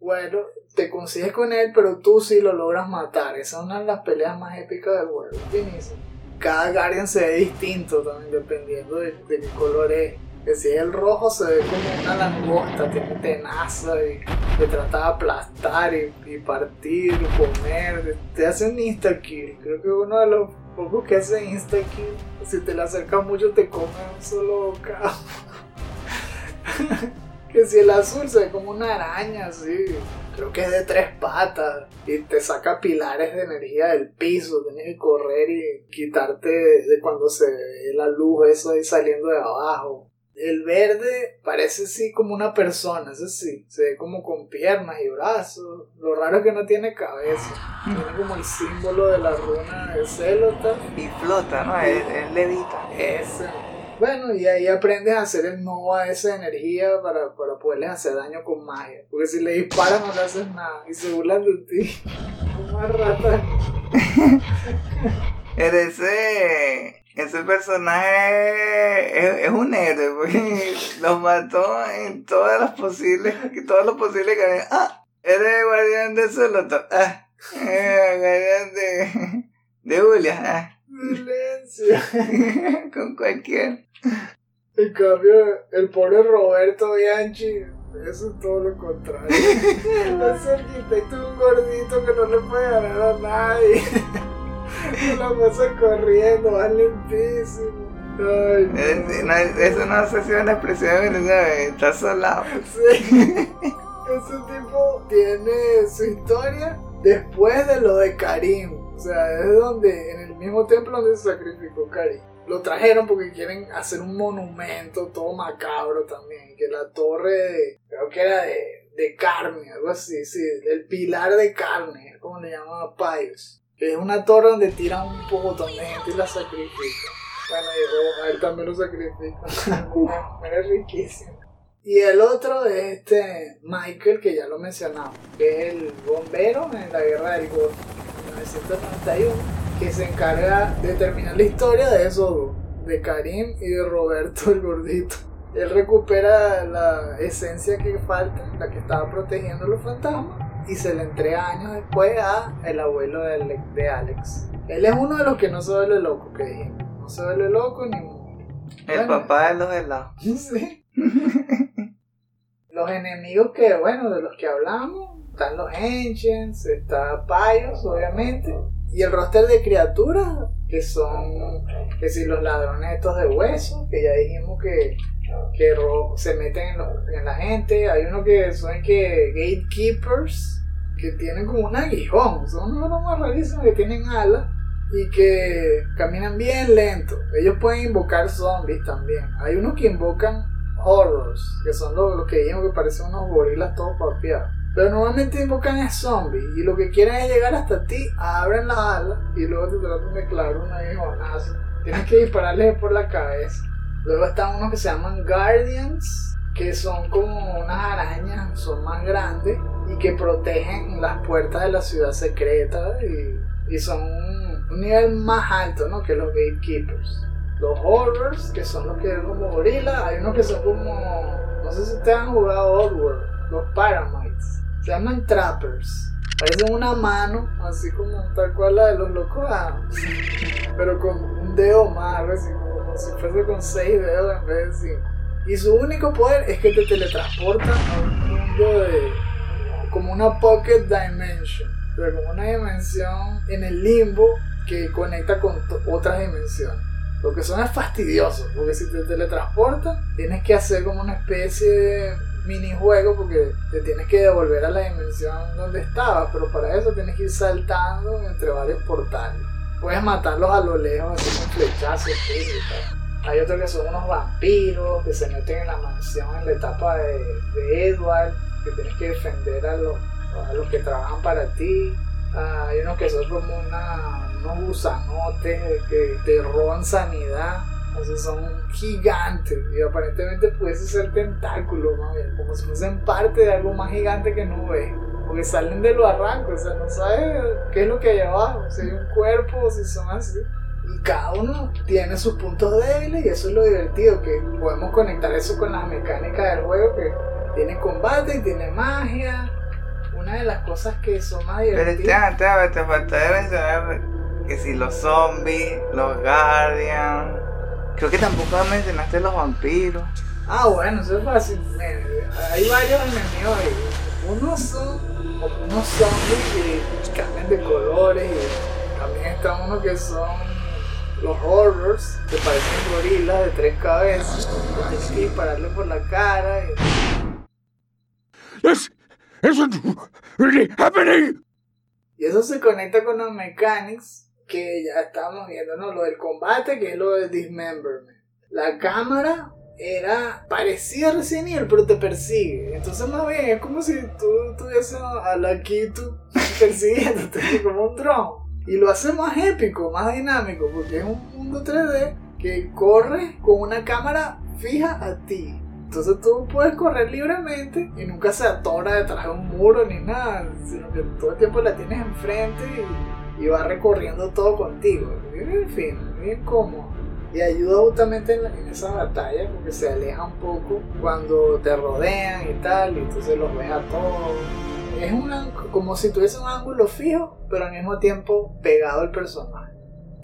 Speaker 2: Bueno, te consigues con él, pero tú sí lo logras matar. Esa es una de las peleas más épicas del juego. Finísimo. Cada Guardian se ve distinto también, dependiendo de, de qué color es. Que si es el rojo se ve como una langosta, tiene tenaza y te trata de aplastar y, y partir comer. Te hace un insta-kill. Creo que uno de los pocos que hace insta-kill. Si te le acercas mucho te come un solo bocado. que si el azul se ve como una araña así. Creo que es de tres patas y te saca pilares de energía del piso. Tienes que correr y quitarte de cuando se ve la luz, eso ahí saliendo de abajo. El verde parece sí como una persona, eso sí, se ve como con piernas y brazos. Lo raro es que no tiene cabeza. Tiene como el símbolo de la runa de Celotas.
Speaker 1: Y flota, ¿no? Él, él levita.
Speaker 2: Ese. Bueno, y ahí aprendes a hacer el Nova esa energía para, para poderles hacer daño con magia. Porque si le disparas no le haces nada y se burlan de ti. Una rata.
Speaker 1: Pero ese, ese personaje es, es un héroe, porque los mató en todas las posibles, todos los posibles caminos. Ah, eres guardián de Soloto. Ah, eres guardián de, de Julia. Ah,
Speaker 2: Silencio.
Speaker 1: con cualquier.
Speaker 2: En cambio, el pobre Roberto Bianchi, eso es todo lo contrario. Ese arquitecto es un gordito que no le puede ganar a nadie. Se la pasa corriendo, va lentísimo. Ay, no.
Speaker 1: Eh, no, eso no sé si es una expresión venezolana, está solado.
Speaker 2: Sí. Ese tipo tiene su historia después de lo de Karim. O sea, es donde, en el mismo templo donde se sacrificó Karim. Lo trajeron porque quieren hacer un monumento todo macabro también. Que la torre, de- creo que era de, de carne, algo así, sí, el pilar de carne, es como le llamaba Pius. Es una torre donde tiran un montón de gente y la sacrifican. Bueno, y a él también lo sacrifican. es riquísimo. Y el otro es este Michael, que ya lo mencionamos, que es el bombero en la guerra del Golfo, en 1991, que se encarga de terminar la historia de esos dos, de Karim y de Roberto el gordito. Él recupera la esencia que falta, la que estaba protegiendo a los fantasmas, y se le entrega años después a el abuelo de de Alex. Él es uno de los que no se vuelve loco, que dijimos. No se vuelve loco ni.
Speaker 1: El
Speaker 2: Bueno.
Speaker 1: papá de los helados.
Speaker 2: Sí. los enemigos que, bueno, de los que hablamos, están los Ancients, está Pios, obviamente, y el roster de criaturas, que son, que si los ladrones estos de hueso, que ya dijimos que, que se meten en, los- en la gente, hay uno que son que gatekeepers, que tienen como un aguijón, son unos más rarísimos que tienen alas y que caminan bien lento. Ellos pueden invocar zombies también. Hay unos que invocan horrors, que son los, que dijimos que parecen unos gorilas todos papeados. Pero normalmente invocan a zombies y lo que quieren es llegar hasta ti, abren las alas y luego te tratan de clavar un aguijonazo. Tienes que dispararles por la cabeza. Luego están unos que se llaman Guardians, que son como unas arañas, son más grandes y que protegen las puertas de la ciudad secreta y, y son un, nivel más alto ¿no? que los Gatekeepers. Los Horrors, que son los que son como gorilas, hay unos que son como, no sé si ustedes han jugado Oddworld, los Paramites, se llaman Trappers. Parecen una mano, así como tal cual la de los locos Adams, pero con un dedo más, así, como si fuese con seis dedos en vez de cinco. Y su único poder es que te teletransporta a un mundo de. como una pocket dimension. O sea, como una dimensión en el limbo que conecta con otras dimensiones. Lo que suena es fastidioso, porque si te teletransportas, tienes que hacer como una especie de, minijuego porque te tienes que devolver a la dimensión donde estabas, pero para eso tienes que ir saltando entre varios portales. Puedes matarlos a lo lejos, así con flechazos, y tal. Hay otros que son unos vampiros que se meten en la mansión en la etapa de, Edward, que tienes que defender a los, a los que trabajan para ti. Ah, hay unos que son como una, unos gusanotes que te roban sanidad. Sea, son gigantes y aparentemente pudiese ser tentáculos, más bien, como si fuesen parte de algo más gigante que no ves. Porque salen de los arrancos, o sea, no sabes qué es lo que hay abajo, si hay un cuerpo si son así. Cada uno tiene sus puntos débiles y eso es lo divertido, que podemos conectar eso con las mecánicas del juego, que tiene combate y tiene magia. Una de las cosas que son más
Speaker 1: Pero
Speaker 2: divertidas...
Speaker 1: te, falta mencionar que si los zombies, los guardians. Creo que tampoco mencionaste los vampiros.
Speaker 2: Ah, bueno, eso es fácil. Hay varios enemigos ahí. Unos son como unos zombies que cambian de colores y también está uno que son los horrors, que parecen gorilas de tres cabezas. que Tienes que dispararle por la cara. y-
Speaker 6: isn't really happening!
Speaker 2: Y eso se conecta con los mechanics que ya estábamos viendo, ¿no? Lo del combate, que es lo del dismemberment. La cámara era parecida a Resident Evil, pero te persigue. Entonces, más bien, es como si tú tuvieses a la Kitu persiguiéndote como un dron. Y lo hace más épico, más dinámico, porque es un mundo 3D que corre con una cámara fija a ti. Entonces tú puedes correr libremente y nunca se atora detrás de un muro ni nada, sino que todo el tiempo la tienes enfrente y, y va recorriendo todo contigo. En fin, bien cómodo. Y ayuda justamente en, en esa batalla porque se aleja un poco cuando te rodean y tal, y entonces los ves a todos. Es una, como si tuviese un ángulo fijo, pero al mismo tiempo pegado al personaje.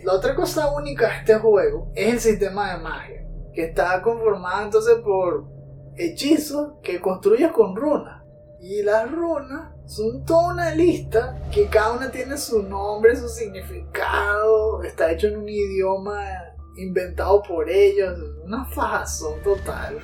Speaker 2: La otra cosa única de este juego es el sistema de magia, que está conformado entonces por hechizos que construyes con runas. Y las runas son toda una lista que cada una tiene su nombre, su significado, está hecho en un idioma inventado por ellos, una fajazón total.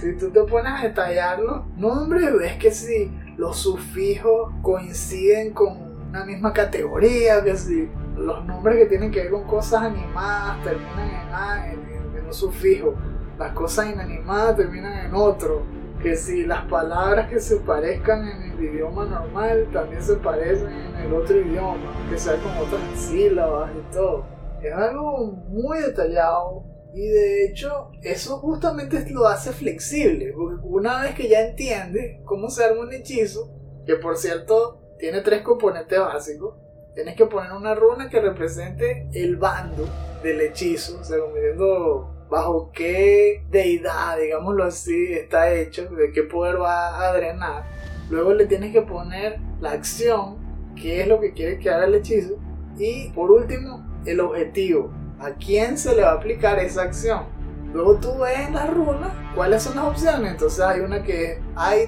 Speaker 2: Si tú te pones a detallarlo, no hombre, ves que si los sufijos coinciden con una misma categoría, que si los nombres que tienen que ver con cosas animadas terminan en, A, en, en- en un sufijo, las cosas inanimadas terminan en otro, que si las palabras que se parezcan en el idioma normal también se parecen en el otro idioma, que sea con otras sílabas y todo. Es algo muy detallado y de hecho eso justamente lo hace flexible, porque una vez que ya entiendes cómo se arma un hechizo, que por cierto tiene tres componentes básicos, tienes que poner una runa que represente el bando del hechizo, o sea, como diciendo bajo qué deidad, digámoslo así, está hecho, de qué poder va a drenar. Luego le tienes que poner la acción, qué es lo que quieres que haga el hechizo. Y por último, el objetivo, a quién se le va a aplicar esa acción. Luego tú ves en la runa cuáles son las opciones. Entonces hay una que es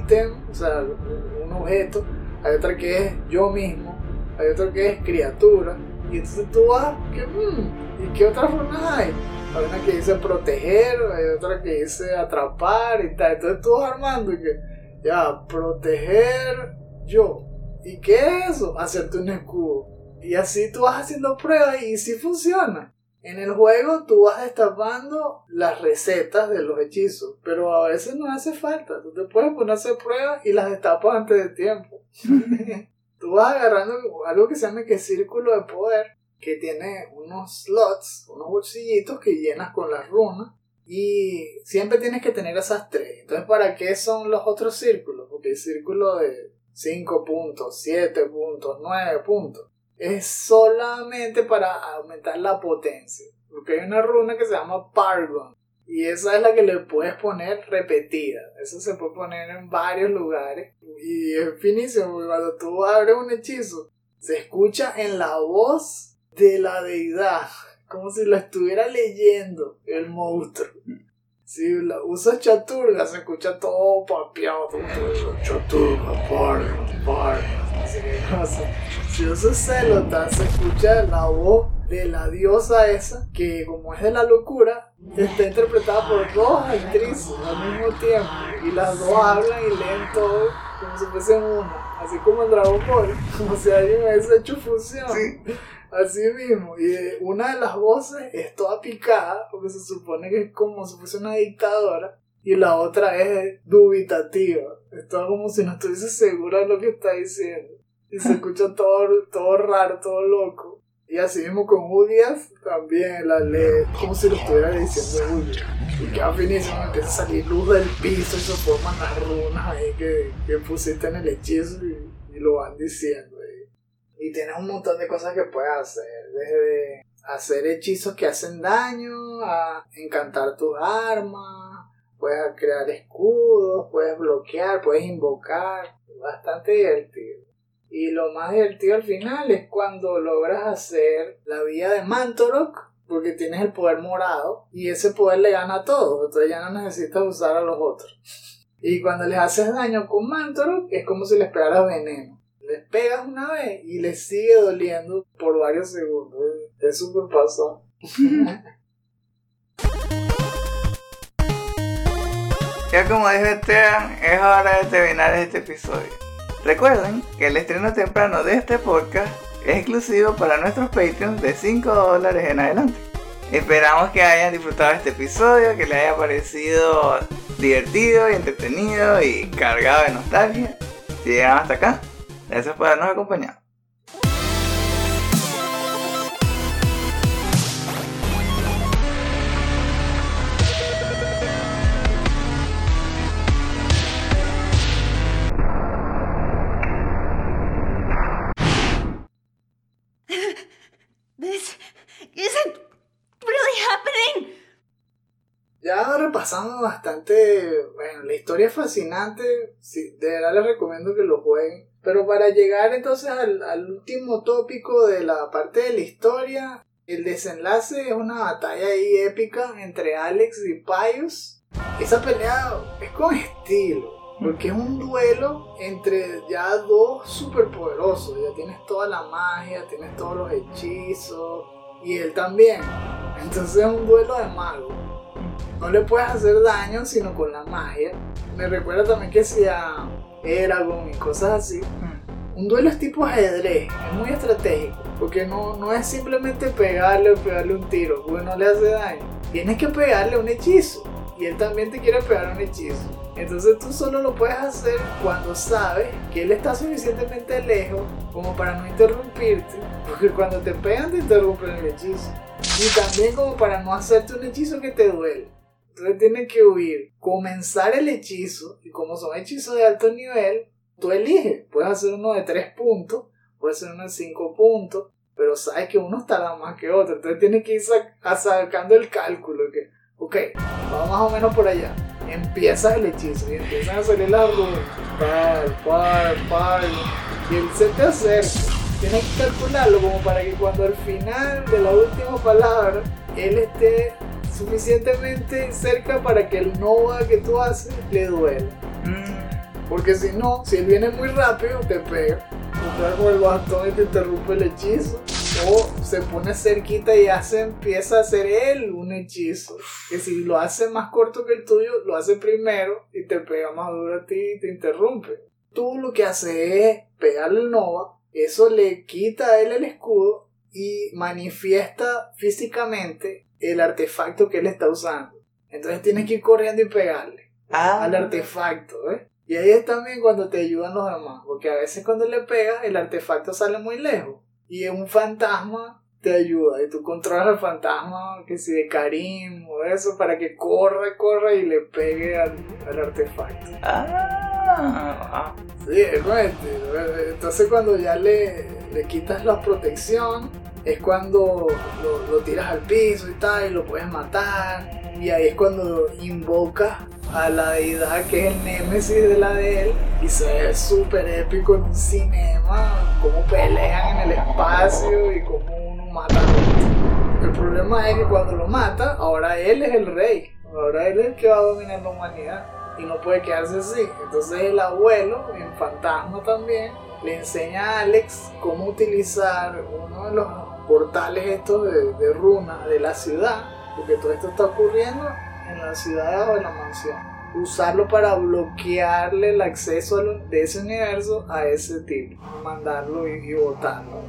Speaker 2: item, o sea, un objeto. Hay otra que es yo mismo. Hay otra que es criatura. Y entonces tú vas, que, mm, ¿y qué otras runas hay? Hay una que dice proteger, hay otra que dice atrapar y tal. Entonces tú vas armando y que, ya, proteger yo. ¿Y qué es eso? Hacerte un escudo. Y así tú vas haciendo pruebas y sí funciona. En el juego tú vas destapando las recetas de los hechizos, pero a veces no hace falta. Tú te puedes poner a hacer pruebas y las destapas antes de tiempo. tú vas agarrando algo que se llama que círculo de poder, que tiene unos slots, unos bolsillitos que llenas con las runas. Y siempre tienes que tener esas tres. Entonces, ¿para qué son los otros círculos? Porque el círculo de 5 puntos, 7 puntos, 9 puntos es solamente para aumentar la potencia. Porque hay una runa que se llama Pargon. Y esa es la que le puedes poner repetida. Eso se puede poner en varios lugares. Y es finísimo. porque Cuando tú abres un hechizo, se escucha en la voz de la deidad. Como si lo estuviera leyendo el monstruo. Si la usas chaturga, se escucha todo papeado. Todo, chaturga, Pargon, Pargon. Así que, o sea, si usas Celotan, se escucha la voz de la diosa esa, que como es de la locura, está interpretada por dos actrices. al mismo tiempo y las dos hablan y leen todo como si fuesen una, así como en Dragon Ball, como si alguien hubiese hecho fusión.
Speaker 1: Sí.
Speaker 2: Así mismo, y una de las voces es toda picada, porque se supone que es como si fuese una dictadora, y la otra es dubitativa. Es todo como si no estuviese segura de lo que está diciendo. Y se escucha todo, todo raro, todo loco. Y así mismo con Julias también la lee como si lo estuviera diciendo Julias. Y queda finísimo, empieza a salir luz del piso y se forman las runas ahí que, que pusiste en el hechizo y, y lo van diciendo. Y, y tienes un montón de cosas que puedes hacer, desde hacer hechizos que hacen daño, a encantar tus armas, puedes crear escudos, puedes bloquear, puedes invocar, bastante divertido. Y lo más divertido al final es cuando logras hacer la vía de Mantorok, porque tienes el poder morado, y ese poder le gana a todos, entonces ya no necesitas usar a los otros. Y cuando les haces daño con Mantorok, es como si les pegaras veneno. Les pegas una vez y les sigue doliendo por varios segundos. Es súper pasado.
Speaker 1: Ya como dijo Esteban, es hora de terminar este episodio. Recuerden que el estreno temprano de este podcast es exclusivo para nuestros Patreons de 5 dólares en adelante. Esperamos que hayan disfrutado este episodio, que les haya parecido divertido y entretenido y cargado de nostalgia. Si llegan hasta acá, gracias por habernos acompañado.
Speaker 5: This isn't really happening.
Speaker 2: Ya repasamos bastante, bueno, la historia es fascinante, sí, de verdad les recomiendo que lo jueguen. Pero para llegar entonces al, último tópico de la parte de la historia, el desenlace es una batalla ahí épica entre Alex y Pius. Esa pelea es con estilo, porque es un duelo entre ya dos superpoderosos. Ya tienes toda la magia, tienes todos los hechizos, y él también. Entonces es un duelo de magos. No le puedes hacer daño sino con la magia. Me recuerda también que sea Eragon y cosas así. Un duelo es tipo ajedrez, es muy estratégico, porque no, no es simplemente pegarle o pegarle un tiro, porque no le hace daño. Tienes que pegarle un hechizo, y él también te quiere pegar un hechizo. Entonces tú solo lo puedes hacer cuando sabes que él está suficientemente lejos como para no interrumpirte, porque cuando te pegan te interrumpen el hechizo. Y también como para no hacerte un hechizo que te duele. Entonces tienes que huir, comenzar el hechizo, y como son hechizos de alto nivel, tú eliges. Puedes hacer uno de 3 puntos, puedes hacer uno de 5 puntos, pero sabes que uno tarda más que otro. Entonces tienes que ir sac- sacando el cálculo. Que, ok, vamos más o menos por allá. Empiezas el hechizo y empiezan a salir las runas. Par, par, par. Y él se te acerca. Tienes que calcularlo como para que cuando al final de la última palabra él esté suficientemente cerca para que el nova que tú haces le duela.
Speaker 1: Mm,
Speaker 2: Porque si no, si él viene muy rápido, te pega. Te pega con el bastón y te interrumpe el hechizo. O se pone cerquita y hace, empieza a hacer él un hechizo. Que si lo hace más corto que el tuyo, lo hace primero y te pega más duro a ti y te interrumpe. Tú lo que haces es pegarle el Nova, eso le quita a él el escudo y manifiesta físicamente el artefacto que él está usando. Entonces tienes que ir corriendo y pegarle
Speaker 1: ah,
Speaker 2: al artefacto, ¿ves? Y ahí es también cuando te ayudan los demás, porque a veces cuando le pegas el artefacto sale muy lejos y un fantasma te ayuda y tú controlas al fantasma, que si de Karim o eso, para que corra, corra y le pegue al, al artefacto.
Speaker 1: ah,
Speaker 2: Sí. Entonces cuando ya le, le quitas la protección, es cuando lo, lo tiras al piso y tal, y lo puedes matar. Y ahí es cuando invocas a la deidad que es el némesis de la de él. Y se ve súper épico en un cinema, cómo pelean en el espacio y cómo uno mata a otro. El problema es que cuando lo mata, ahora él es el rey. Ahora él es el que va a dominar la humanidad y no puede quedarse así. Entonces el abuelo, en fantasma también, le enseña a Alex cómo utilizar uno de los portales estos de, de runa de la ciudad, porque todo esto está ocurriendo en la ciudad o en la mansión. Usarlo para bloquearle el acceso de ese universo a ese tipo. Mandarlo y, botarlo.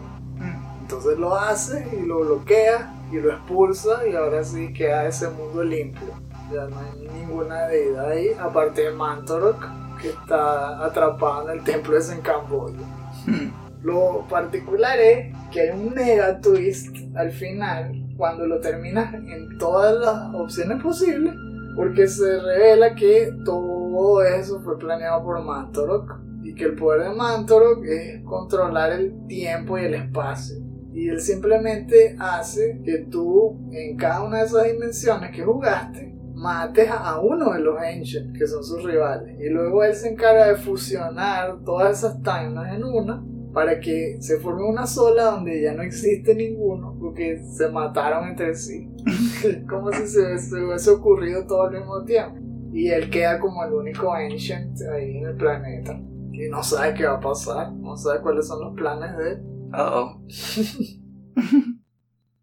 Speaker 2: Entonces lo hace y lo bloquea y lo expulsa y ahora sí queda ese mundo limpio. Ya no hay ninguna deidad ahí, aparte de Mantorok, que está atrapado en el templo de Sencamboyo. Lo particular es que hay un mega twist al final cuando lo terminas en todas las opciones posibles porque se revela que todo eso fue planeado por Mantorok y que el poder de Mantorok es controlar el tiempo y el espacio. Y él simplemente hace que tú en cada una de esas dimensiones que jugaste mates a uno de los Ancients, que son sus rivales. Y luego él se encarga de fusionar todas esas timelines en una para que se forme una sola donde ya no existe ninguno porque se mataron entre sí. como si se, se hubiese ocurrido todo al mismo tiempo. Y él queda como el único Ancient ahí en el planeta. Y no sabe qué va a pasar, no sabe cuáles son los planes de él.
Speaker 1: Oh,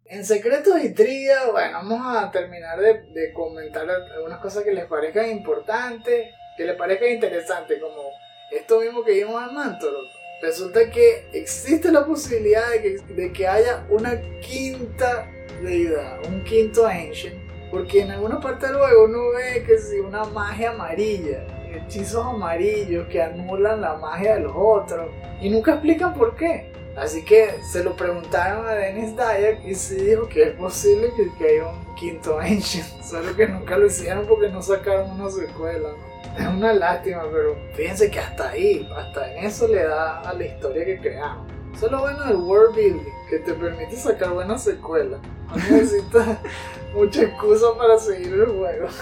Speaker 2: En secretos y trivia, bueno, vamos a terminar de, de comentar algunas cosas que les parezcan importantes, que les parezcan interesantes, como esto mismo que vimos en Mantoro. Resulta que existe la posibilidad de que, de que haya una quinta deidad, un quinto ancient, porque en alguna parte del juego uno ve que si una magia amarilla, hechizos amarillos que anulan la magia de los otros, y nunca explican por qué. Así que se lo preguntaron a Dennis Dyack y sí dijo que es posible que, que haya un quinto Ancient, solo que nunca lo hicieron porque no sacaron una secuela. ¿no? Es una lástima, pero fíjense que hasta ahí, hasta en eso le da a la historia que creamos. Eso es lo bueno del world building, que te permite sacar buenas secuelas. No necesitas mucha excusa para seguir el juego.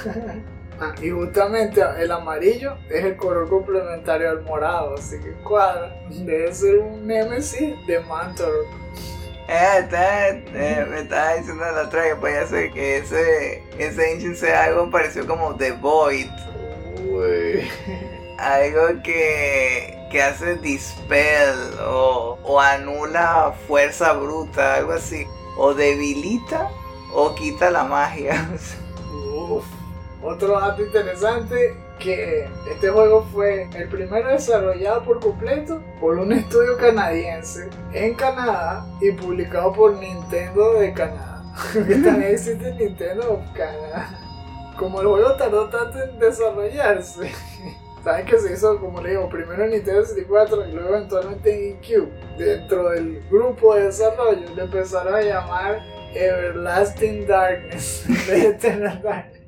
Speaker 2: Ah, y justamente el amarillo es el color complementario al morado, así que cuadra. Debe ser un Nemesis de Mantor.
Speaker 1: Eh, está- eh, me estaba diciendo la otra que podía ser que ese, ese Ancient sea algo parecido como The Void. Algo que, que hace dispel o, o anula fuerza bruta, algo así. O debilita o quita la magia.
Speaker 2: Uf. Otro dato interesante que este juego fue el primero desarrollado por completo por un estudio canadiense en Canadá y publicado por Nintendo de Canadá. Que también existe Nintendo of Canadá. Como el juego tardó tanto en desarrollarse, saben que se hizo, como le digo, primero en Nintendo 64 y luego eventualmente en GameCube. Dentro del grupo de desarrollo le empezaron a llamar Everlasting Darkness de Eternal Darkness.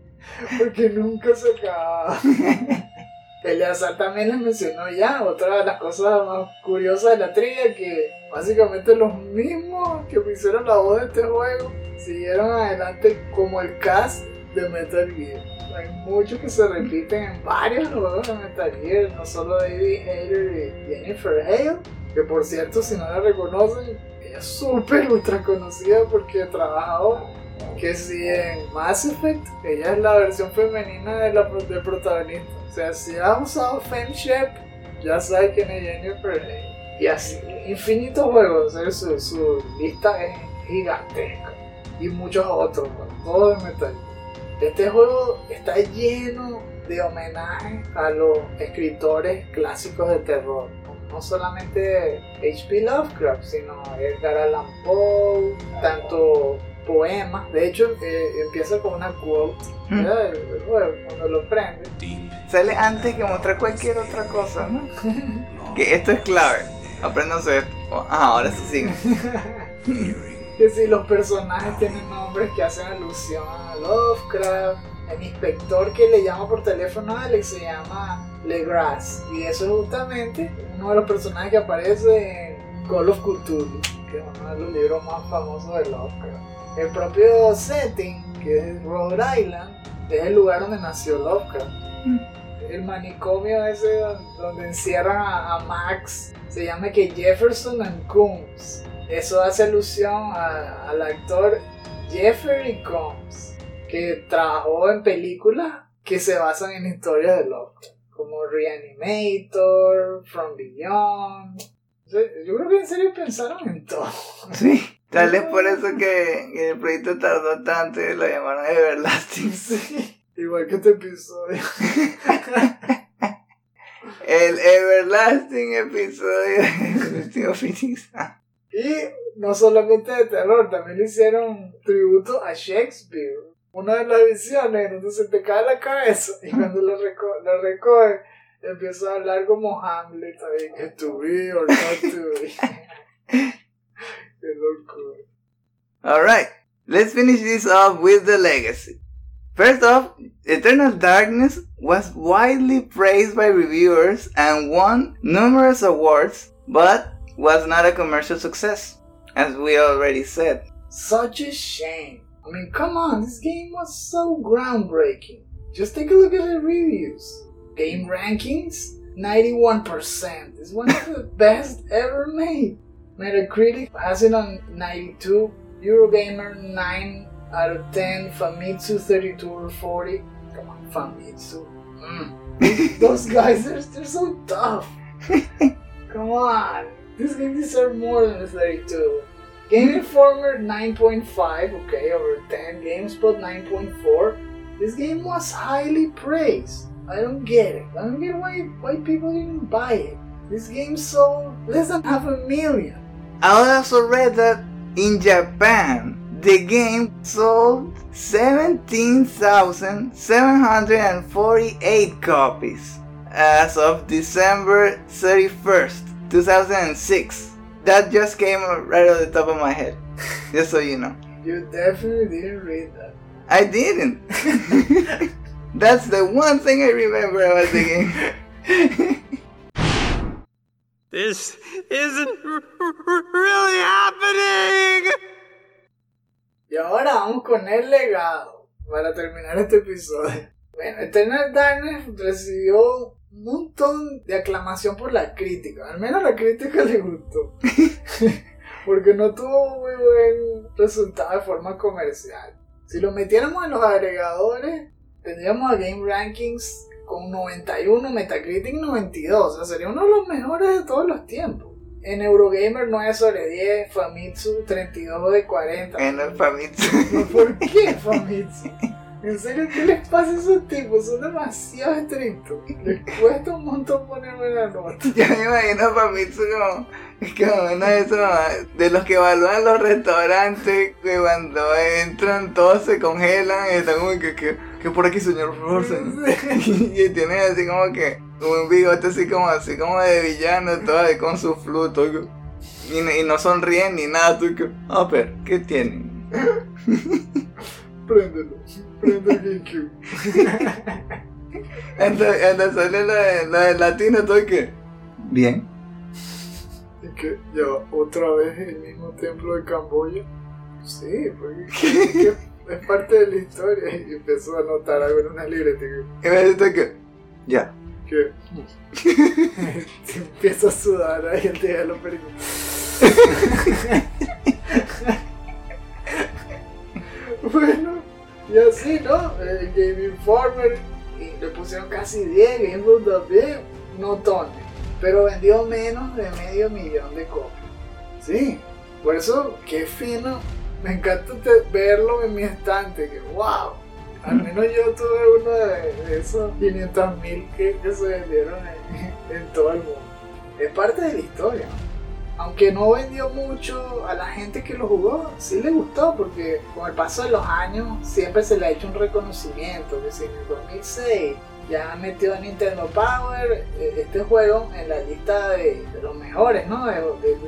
Speaker 2: Porque nunca se acababa. Eleazar también les mencionó ya otra de las cosas más curiosas de la trivia que básicamente los mismos que hicieron la voz de este juego siguieron adelante como el cast de Metal Gear. Hay muchos que se repiten en varios juegos de Metal Gear, no solo David Hayter y Jennifer Hale, que por cierto si no la reconocen, ella es súper ultra conocida porque ha trabajado que si en Mass Effect ella es la versión femenina de la, del protagonista. O sea, si has usado Femshep, ya sabes quién es Jennifer Hale. Y así, infinitos juegos, su, su lista es gigantesca. Y muchos otros, todo de Metal. Este juego está lleno de homenajes a los escritores clásicos de terror. No solamente H.P. Lovecraft, sino Edgar Allan Poe, tanto poemas. De hecho, eh, empieza con una quote ¿verdad? el, el juego, cuando lo prende.
Speaker 1: Sale antes que mostrar cualquier otra cosa, ¿no? Que esto es clave. Apréndanse esto. Ah, ahora sí sigue.
Speaker 2: Que si los personajes tienen nombres que hacen alusión a Lovecraft. El inspector que le llama por teléfono a Alex se llama Legras. Y eso es justamente uno de los personajes que aparece en Call of Cthulhu, que es uno de los libros más famosos de Lovecraft. El propio setting, que es Rhode Island, es el lugar donde nació Lovecraft. El manicomio ese don- donde encierran a, a Max se llama que Jefferson and Combs. Eso hace alusión a- al actor Jeffrey Combs, que trabajó en películas que se basan en historias de Lovecraft, como Reanimator, From Beyond. Yo creo que en serio pensaron en todo.
Speaker 1: Sí. Tal vez por eso que, que el proyecto tardó tanto y lo llamaron Everlasting.
Speaker 2: Sí. Igual que este episodio.
Speaker 1: El everlasting episodio de Phoenix.
Speaker 2: Y no solamente de terror, también le hicieron tributo a Shakespeare. Una de las visiones donde se te cae la cabeza y cuando lo, reco lo recoge empieza a hablar como Hamlet, ¿sabes? Que to be or not to be. Qué locura.
Speaker 1: Alright, let's finish this off with the legacy. First off, Eternal Darkness was widely praised by reviewers and won numerous awards, but was not a commercial success, as we already said.
Speaker 2: Such a shame. I mean, come on, this game was so groundbreaking. Just take a look at the reviews. Game rankings 91%. It's one of the best ever made. Metacritic has it on 92, Eurogamer 9 out of 10, Famitsu 32 or 40. Come on, Famitsu. Mm. Those guys, they're, they're so tough. Come on. This game deserves more than a 32. Game Informer 9.5, okay, over 10. GameSpot 9.4. This game was highly praised. I don't get it. I don't get why why people didn't buy it. This game sold less than half a million.
Speaker 1: I also read that in Japan, the game sold 17,748 copies as of December 31st, 2006. That just came right off the top of my head, just so you know.
Speaker 2: You definitely didn't read that.
Speaker 1: I didn't. That's the one thing I remember about the game.
Speaker 4: This isn't really happening!
Speaker 2: Y ahora vamos con el legado para terminar este episodio. Bueno, Eternal Darkness recibió un montón de aclamación por la crítica. Al menos la crítica le gustó. Porque no tuvo muy buen resultado de forma comercial. Si lo metiéramos en los agregadores, tendríamos a Game Rankings con 91, Metacritic 92. O sea, sería uno de los mejores de todos los tiempos. En Eurogamer 9 sobre 10, Famitsu 32 de 40.
Speaker 1: En el Famitsu.
Speaker 2: ¿Por qué, Famitsu? En serio, ¿qué les pasa a esos tipos? Son demasiado estrictos. Les cuesta un montón poner buena nota.
Speaker 1: Yo me imagino a Famitsu como, como uno de esos de los que evalúan los restaurantes que cuando entran todos se congelan y están como que, que, que por aquí señor, por favor, señor. Y tiene así como que un bigote así como así como de villano, todo ahí con su fluto. Y, y no sonríen ni nada, tú que, ah, pero, ¿qué tienen?
Speaker 2: Préndelo. Prende el GameCube.
Speaker 1: Entonces, entonces sale la de, la de latino, todo y que, bien.
Speaker 2: Y que ya otra vez el mismo templo de Camboya. Sí, porque que- que es parte de la historia. Y empezó a notar algo en una libreta.
Speaker 1: Y me dice que, ya.
Speaker 2: que se empieza a sudar ahí el día de los pericos. bueno, y así, ¿no? Eh, Game Informer y le pusieron casi 10, Game Boy también, notones. Pero vendió menos de medio millón de copias. Sí, por eso, qué fino. Me encanta verlo en mi estante, que wow. Al menos yo tuve uno de, de esos 500 mil que, que se vendieron en, en todo el mundo. Es parte de la historia. Aunque no vendió mucho a la gente que lo jugó, sí le gustó porque con el paso de los años siempre se le ha hecho un reconocimiento. Que si en el 2006 ya metió a Nintendo Power eh, este juego en la lista de, los mejores, ¿no? De,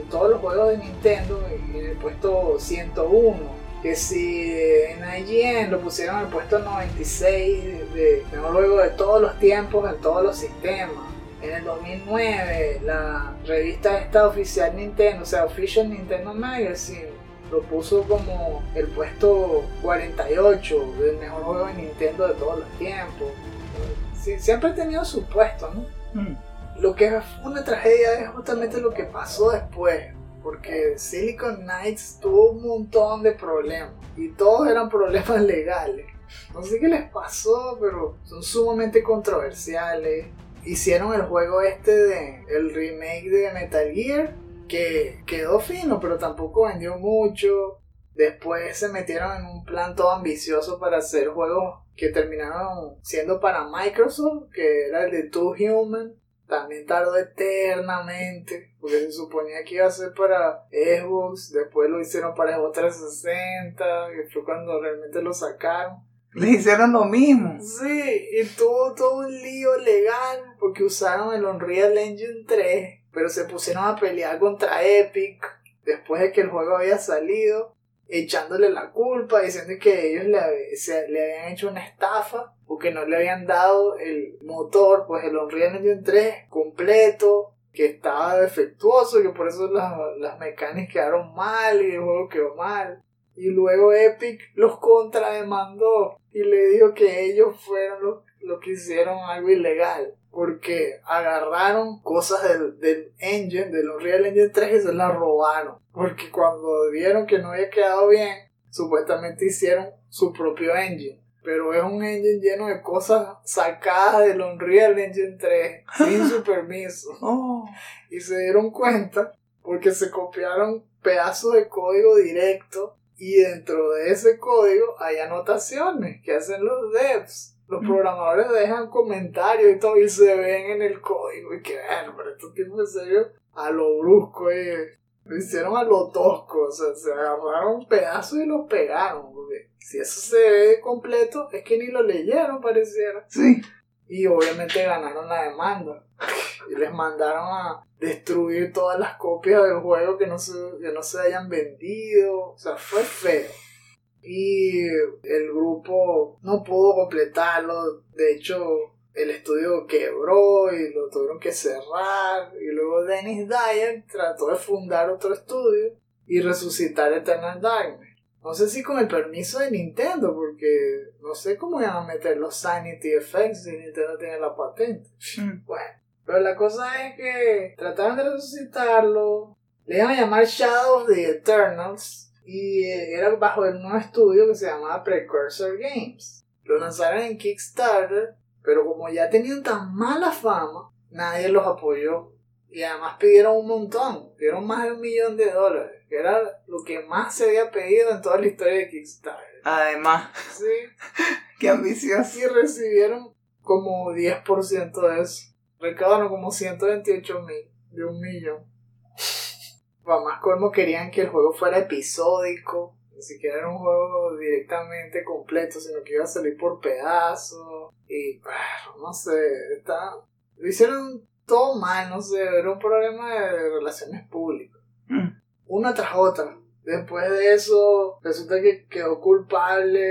Speaker 2: todos los juegos de Nintendo en el puesto 101 que si en IGN lo pusieron en el puesto 96 de, de mejor juego de todos los tiempos en todos los sistemas. En el 2009 la revista esta oficial Nintendo, o sea, Official Nintendo Magazine, lo puso como el puesto 48 del mejor juego de Nintendo de todos los tiempos. Sí, siempre ha tenido su puesto, ¿no?
Speaker 1: Mm.
Speaker 2: Lo que fue una tragedia es justamente lo que pasó después. Porque Silicon Knights tuvo un montón de problemas. Y todos eran problemas legales. No sé qué les pasó, pero son sumamente controversiales. Hicieron el juego este de el remake de Metal Gear. Que quedó fino, pero tampoco vendió mucho. Después se metieron en un plan todo ambicioso para hacer juegos que terminaron siendo para Microsoft, que era el de Two Human. También tardó eternamente, porque se suponía que iba a ser para Xbox, después lo hicieron para Xbox 360, que fue cuando realmente lo sacaron.
Speaker 1: Le hicieron lo mismo.
Speaker 2: Sí, y tuvo todo un lío legal porque usaron el Unreal Engine 3, pero se pusieron a pelear contra Epic después de que el juego había salido, echándole la culpa, diciendo que ellos le, se- le habían hecho una estafa porque no le habían dado el motor, pues el Unreal Engine 3 completo, que estaba defectuoso, que por eso las, las mecánicas quedaron mal y el juego quedó mal. Y luego Epic los contrademandó y le dijo que ellos fueron los, los que hicieron algo ilegal. Porque agarraron cosas del, del engine, del Unreal Engine 3 y se las robaron. Porque cuando vieron que no había quedado bien, supuestamente hicieron su propio engine. Pero es un engine lleno de cosas sacadas del Unreal Engine 3 sin su permiso
Speaker 1: Oh.
Speaker 2: y se dieron cuenta porque se copiaron pedazos de código directo y dentro de ese código hay anotaciones que hacen los devs. Los programadores dejan comentarios y todo y se ven en el código y que bueno, pero estos tipos en serio a lo brusco eh. lo hicieron a lo tosco, o sea, se agarraron pedazos y los pegaron, porque si eso se ve completo es que ni lo leyeron pareciera.
Speaker 1: Sí.
Speaker 2: Y obviamente ganaron la demanda. Y les mandaron a destruir todas las copias del juego que no se, que no se hayan vendido. O sea, fue feo. Y el grupo no pudo completarlo. De hecho, el estudio quebró y lo tuvieron que cerrar. Y luego Dennis Dyer trató de fundar otro estudio y resucitar Eternal Darkness. No sé si con el permiso de Nintendo, porque no sé cómo iban a meter los Sanity Effects si Nintendo tiene la patente.
Speaker 1: Mm.
Speaker 2: Bueno, pero la cosa es que trataron de resucitarlo, le iban a llamar Shadow of the Eternals, y eh, era bajo el nuevo estudio que se llamaba Precursor Games. Lo lanzaron en Kickstarter, pero como ya tenían tan mala fama, nadie los apoyó. Y además pidieron un montón, pidieron más de un millón de dólares, que era lo que más se había pedido en toda la historia de Kickstarter.
Speaker 1: Además,
Speaker 2: Sí,
Speaker 1: qué ambicioso.
Speaker 2: así recibieron como 10% de eso. Recaudaron como 128 mil de un millón. Para más colmo querían que el juego fuera episódico. Ni siquiera era un juego directamente completo, sino que iba a salir por pedazos. Y bah, no sé, está... lo hicieron todo mal, no sé, era un problema de relaciones públicas.
Speaker 1: Mm.
Speaker 2: Una tras otra. Después de eso, resulta que quedó culpable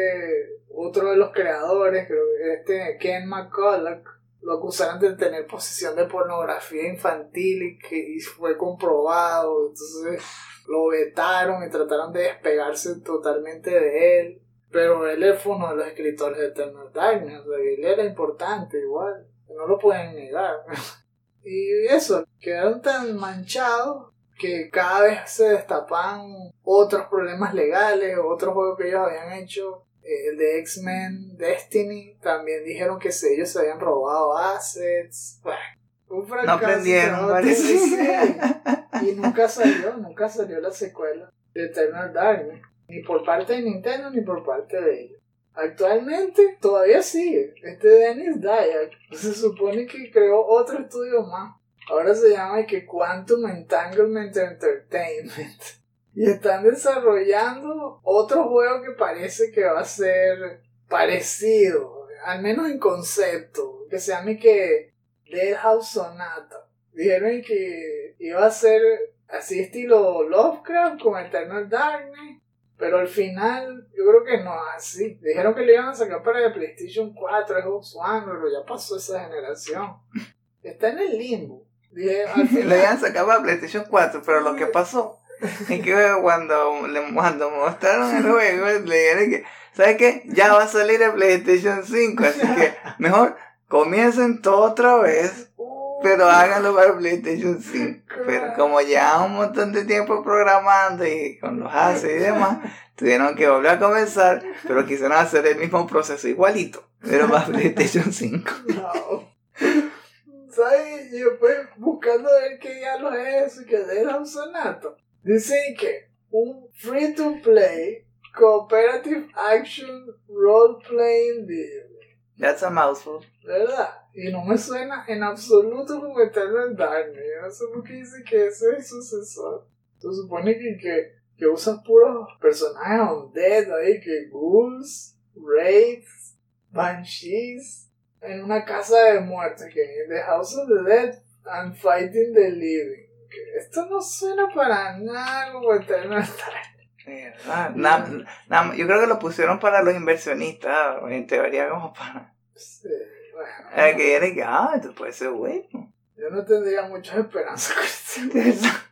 Speaker 2: otro de los creadores, creo que este Ken McCulloch, lo acusaron de tener posesión de pornografía infantil y que y fue comprobado. Entonces lo vetaron y trataron de despegarse totalmente de él. Pero él fue uno de los escritores de Eternal Darkness, o sea, él era importante igual, no lo pueden negar. Y eso, quedaron tan manchados que cada vez se destapan otros problemas legales, otros juegos que ellos habían hecho. Eh, El de X-Men Destiny también dijeron que ellos se habían robado assets. Bueno, un fracaso.
Speaker 1: No aprendieron, parece.
Speaker 2: Y nunca salió, nunca salió la secuela de Eternal Darkness. Ni por parte de Nintendo ni por parte de ellos. Actualmente todavía sigue. Este Dennis Dyack se supone que creó otro estudio más. Ahora se llama que Quantum Entanglement Entertainment. Y están desarrollando otro juego que parece que va a ser parecido, al menos en concepto, que se llama que Dead Sonata. Dijeron que iba a ser así estilo Lovecraft con Eternal Darkness, pero al final yo creo que no así. Dijeron que lo iban a sacar para el PlayStation 4, Xbox One, pero ya pasó esa generación. Está en el limbo. Dije, al
Speaker 1: Lo iban a sacar para PlayStation 4, pero lo que pasó es que cuando, le- cuando mostraron el juego, le dijeron que, ¿sabes qué? Ya va a salir el PlayStation 5, así que mejor comiencen todo otra vez, pero háganlo para PlayStation 5. Pero como ya un montón de tiempo programando y con los haces y demás, tuvieron que volver a comenzar, pero quisieron hacer el mismo proceso igualito, pero para PlayStation 5.
Speaker 2: No. ¿Sabes? Y después buscando ver qué diablos es eso, que era un sonato. Dicen que un free to play cooperative action role-playing video.
Speaker 1: That's a mouthful.
Speaker 2: ¿Verdad? Y no me suena en absoluto como Eternal Darkness. Yo no sé por qué dice que ese es el sucesor. Se supone que, que, que usan puros personajes undead ahí, que ghouls, wraiths, banshees, en una casa de muertos, que en The House of the Dead and Fighting the Living. Esto no suena para nada como Eternal Darkness.
Speaker 1: ¿Verdad? Na- na- yo creo que lo pusieron para los inversionistas, en teoría como para...
Speaker 2: Sí, bueno,
Speaker 1: Para que viera que, ah, esto puede ser bueno.
Speaker 2: yo no tendría muchas esperanzas con este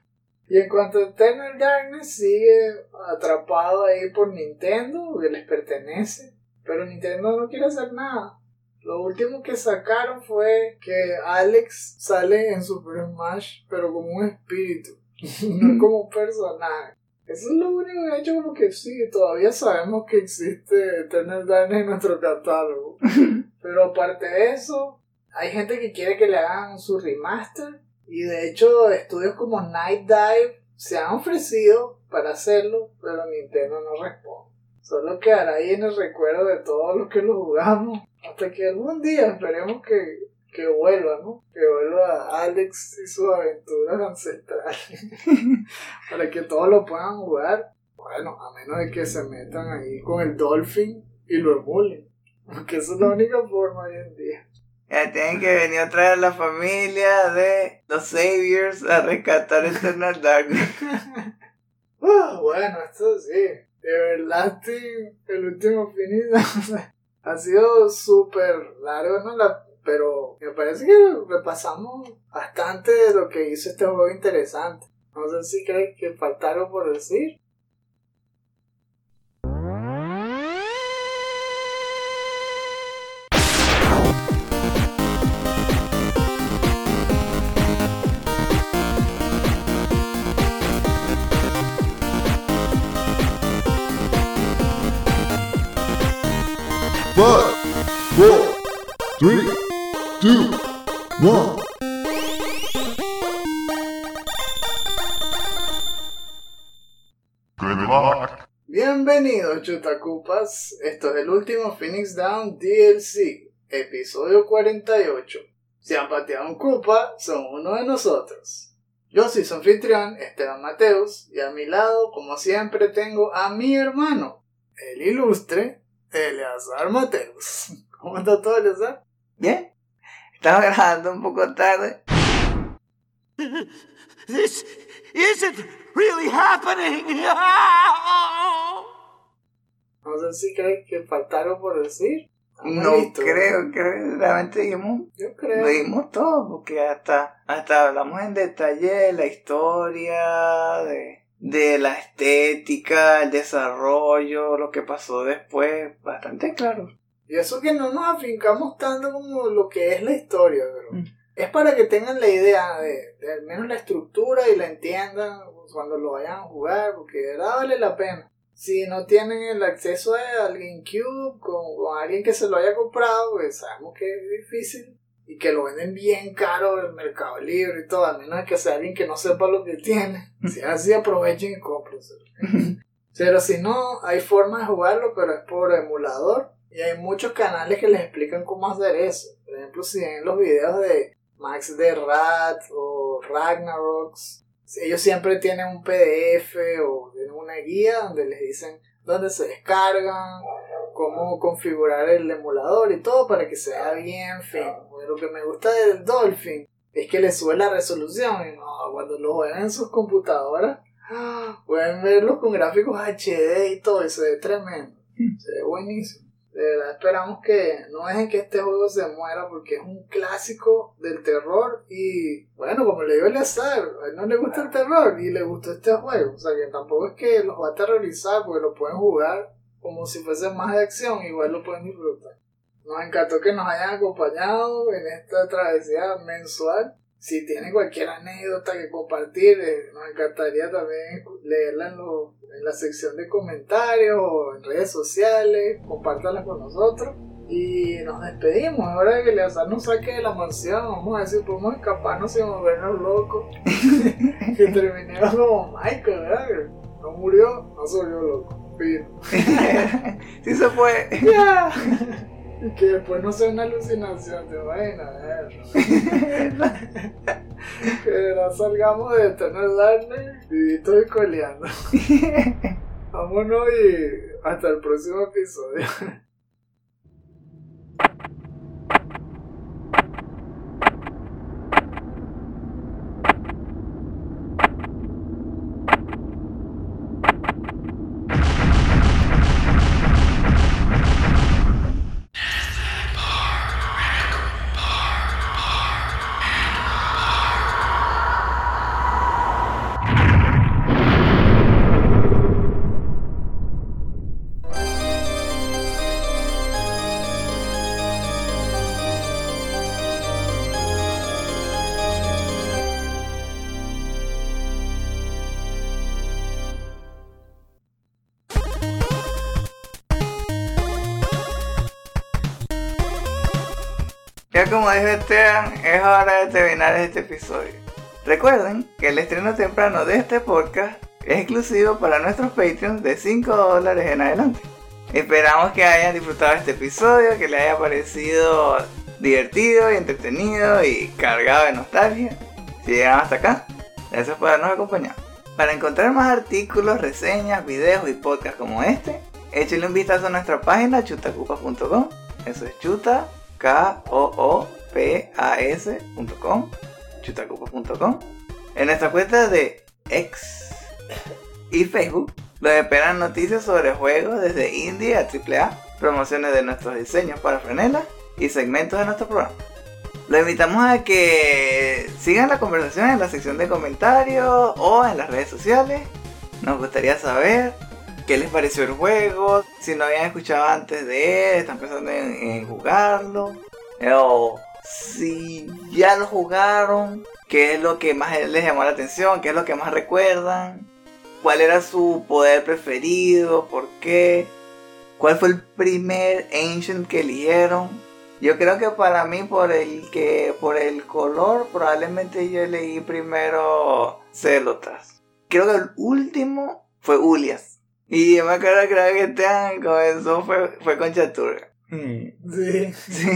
Speaker 2: Y en cuanto a Eternal Darkness, sigue atrapado ahí por Nintendo, que les pertenece. Pero Nintendo no quiere hacer nada. Lo último que sacaron fue que Alex sale en Super Smash, pero como un espíritu, no como un personaje. Eso es lo único que ha hecho como que sí, todavía sabemos que existe Eternal Darkness en nuestro catálogo. Pero aparte de eso, hay gente que quiere que le hagan su remaster. Y de hecho, estudios como Night Dive se han ofrecido para hacerlo, pero Nintendo no responde. Solo quedará ahí en el recuerdo de todos los que lo jugamos. Hasta que algún día esperemos que, que vuelva, ¿no? Que vuelva Alex y sus aventuras ancestrales. para que todos lo puedan jugar. Bueno, a menos de que se metan ahí con el Dolphin y lo emulen. Porque esa es la única forma hoy en día.
Speaker 1: Ya tienen que venir otra vez la familia de los Saviors a rescatar Eternal Darkness.
Speaker 2: Ah, bueno, esto sí. Everlasting, el último final ha sido súper largo, ¿no? La- pero me parece que repasamos bastante de lo que hizo este juego interesante. No sé si crees que falta algo por decir.
Speaker 6: Three, two, one.
Speaker 4: Good luck.
Speaker 2: Bienvenidos, chutacupas. Esto es el último Phoenix Down DLC, episodio 48. Si han pateado un cupa, son uno de nosotros. Yo soy su anfitrión, Esteban Mateus, y a mi lado, como siempre, tengo a mi hermano, el ilustre Eleazar Mateus. ¿Cómo está todo, Eleazar?
Speaker 1: Bien, estamos grabando un poco tarde.
Speaker 3: This isn't really happening!
Speaker 2: No sé si crees que falta algo por decir. Estamos
Speaker 1: No creo que realmente dijimos,
Speaker 2: Yo creo.
Speaker 1: lo dimos todo, porque hasta, hasta hablamos en detalle de la historia, de, de la estética, el desarrollo, lo que pasó después, bastante claro.
Speaker 2: Y eso que no nos afincamos tanto como lo que es la historia, pero
Speaker 1: Mm.
Speaker 2: es para que tengan la idea de, de al menos la estructura y la entiendan cuando lo vayan a jugar, porque de verdad vale la pena. Si no tienen el acceso a- al GameCube con, con alguien que se lo haya comprado, pues sabemos que es difícil y que lo venden bien caro en el Mercado Libre y todo, a menos que sea alguien que no sepa lo que tiene. Si es así, aprovechen y cómprenselo. Pero si no, hay forma de jugarlo, pero es por emulador. Y hay muchos canales que les explican cómo hacer eso. Por ejemplo, si ven los videos de Max de Rat o Ragnaroks, ellos siempre tienen un PDF o tienen una guía donde les dicen dónde se descargan, cómo configurar el emulador y todo para que se vea bien fino. Lo que me gusta del Dolphin es que le sube la resolución y no, cuando lo juegan en sus computadoras ¡ah! pueden verlos con gráficos HD y todo y se ve tremendo. Se ve buenísimo. De verdad esperamos que no dejen que este juego se muera porque es un clásico del terror y bueno, como le digo el azar, a él no le gusta el terror y le gustó este juego. O sea que tampoco es que los va a aterrorizar porque lo pueden jugar como si fuese más de acción, igual lo pueden disfrutar. Nos encantó que nos hayan acompañado en esta travesía mensual. Si tienen cualquier anécdota que compartir, eh, nos encantaría también leerla en, lo- en la sección de comentarios o en redes sociales. Compártanla con nosotros. Y nos despedimos. Es hora de que Leazar nos saque de la mansión. Vamos a si podemos escaparnos sin volvernos locos. que terminemos como Michael, ¿verdad? No murió, no se volvió loco. fino.
Speaker 1: sí se puede.
Speaker 2: Ya. Y que después no sea una alucinación, te imaginas. que de verdad salgamos de tener darle vivitos y coleando. Vámonos y hasta el próximo episodio.
Speaker 1: Ya como dijo Esteban, es hora de terminar este episodio. Recuerden que el estreno temprano de este podcast es exclusivo para nuestros Patreons de 5 dólares en adelante. Esperamos que hayan disfrutado este episodio, que les haya parecido divertido y entretenido y cargado de nostalgia. Si llegaron hasta acá, gracias por habernos acompañado. Para encontrar más artículos, reseñas, videos y podcasts como este, échenle un vistazo a nuestra página chutacupas.com. Eso es chuta, K-O-O-P-A-S.com, chutacupas.com. En nuestra cuenta de X y Facebook, los esperan noticias sobre juegos desde indie a AAA, promociones de nuestros diseños para frenelas y segmentos de nuestro programa. Los invitamos a que sigan la conversación en la sección de comentarios o en las redes sociales. Nos gustaría saber qué les pareció el juego, si no habían escuchado antes de él, están pensando en, jugarlo, o si ya lo jugaron, qué es lo que más les llamó la atención, qué es lo que más recuerdan, cuál era su poder preferido, por qué, cuál fue el primer Ancient que eligieron. Yo creo que para mí por el que por el color probablemente yo leí primero Celotas. Creo que el último fue Ulias. Y yo me acuerdo que creo que este año comenzó fue, fue con Chaturga.
Speaker 2: Sí.
Speaker 1: Sí.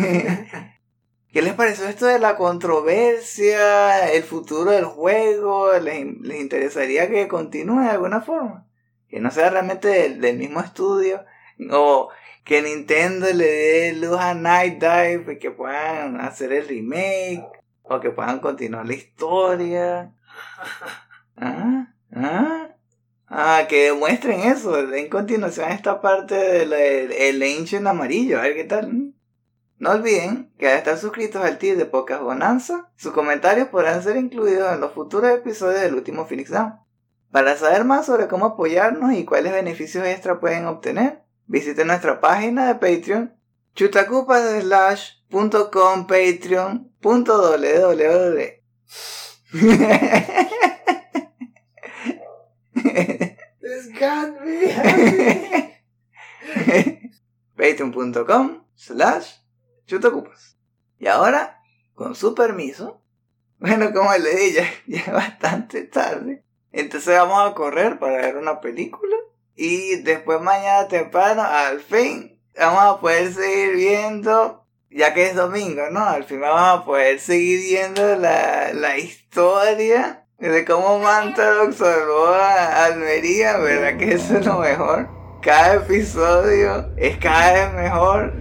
Speaker 1: ¿Qué les pareció esto de la controversia, el futuro del juego? ¿Les, les interesaría que continúe de alguna forma? Que no sea realmente del, del mismo estudio. O que Nintendo le dé luz a Night Dive y que puedan hacer el remake. O que puedan continuar la historia. ¿Ah? ¿Ah? Ah, que demuestren eso, den continuación esta parte del el Ancient amarillo, a ver qué tal. No olviden que al estar suscritos al tier de Podcast Bonanza, sus comentarios podrán ser incluidos en los futuros episodios del último Phoenix Down. Para saber más sobre cómo apoyarnos y cuáles beneficios extra pueden obtener, visiten nuestra página de Patreon, chutacupas.com patreon.www. patreon.com slash chutacupas. Y ahora, con su permiso, bueno, como le dije, ya, ya bastante tarde. Entonces vamos a correr para ver una película. Y después mañana temprano, al fin, vamos a poder seguir viendo, ya que es domingo, ¿no? Al fin vamos a poder seguir viendo la, la historia de cómo Mantarok salvó a Almería, ¿verdad? Que eso es lo mejor. Cada episodio es cada vez mejor.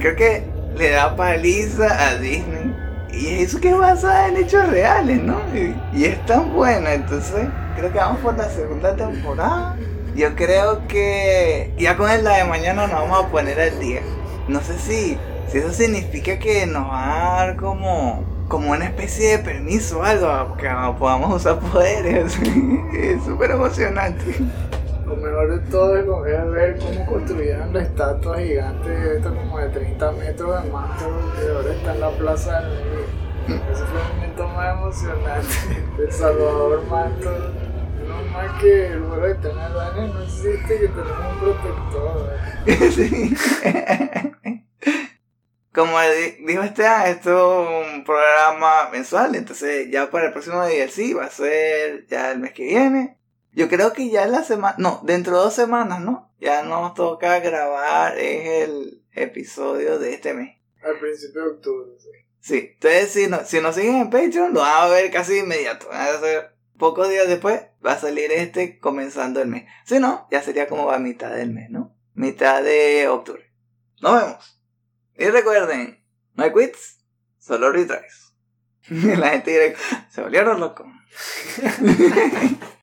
Speaker 1: Creo que le da paliza a Disney. Y eso que es basada en hechos reales, ¿no? Y, es tan buena, entonces creo que vamos por la segunda temporada. Yo creo que ya con la de mañana nos vamos a poner al día. No sé si, si eso significa que nos va a dar como, como una especie de permiso o algo, que podamos usar poderes. es súper emocionante.
Speaker 2: Lo mejor de todo es ver cómo construyeron la estatua gigante, esta como de 30 metros de Mantro, que ahora está en la plaza del Medio. Ese fue el momento más emocionante del Salvador Manto. No más que el vuelo de tener daño no existe, que tenemos un protector. ¿eh?
Speaker 1: Sí. Como di- dijo Esteban, esto es un programa mensual, entonces ya para el próximo DLC va a ser ya el mes que viene. Yo creo que ya en la semana, no, dentro de dos semanas, ¿no? Ya nos toca grabar, es el episodio de este mes.
Speaker 2: Al principio de octubre, sí.
Speaker 1: Sí, entonces si, no, si nos siguen en Patreon, lo vamos a ver casi inmediato. Va a ser pocos días después, va a salir este comenzando el mes. Si no, ya sería como a mitad del mes, ¿no? Mitad de octubre. Nos vemos. Y recuerden, no hay quits, solo retries. Y la gente dirá, se volvieron locos.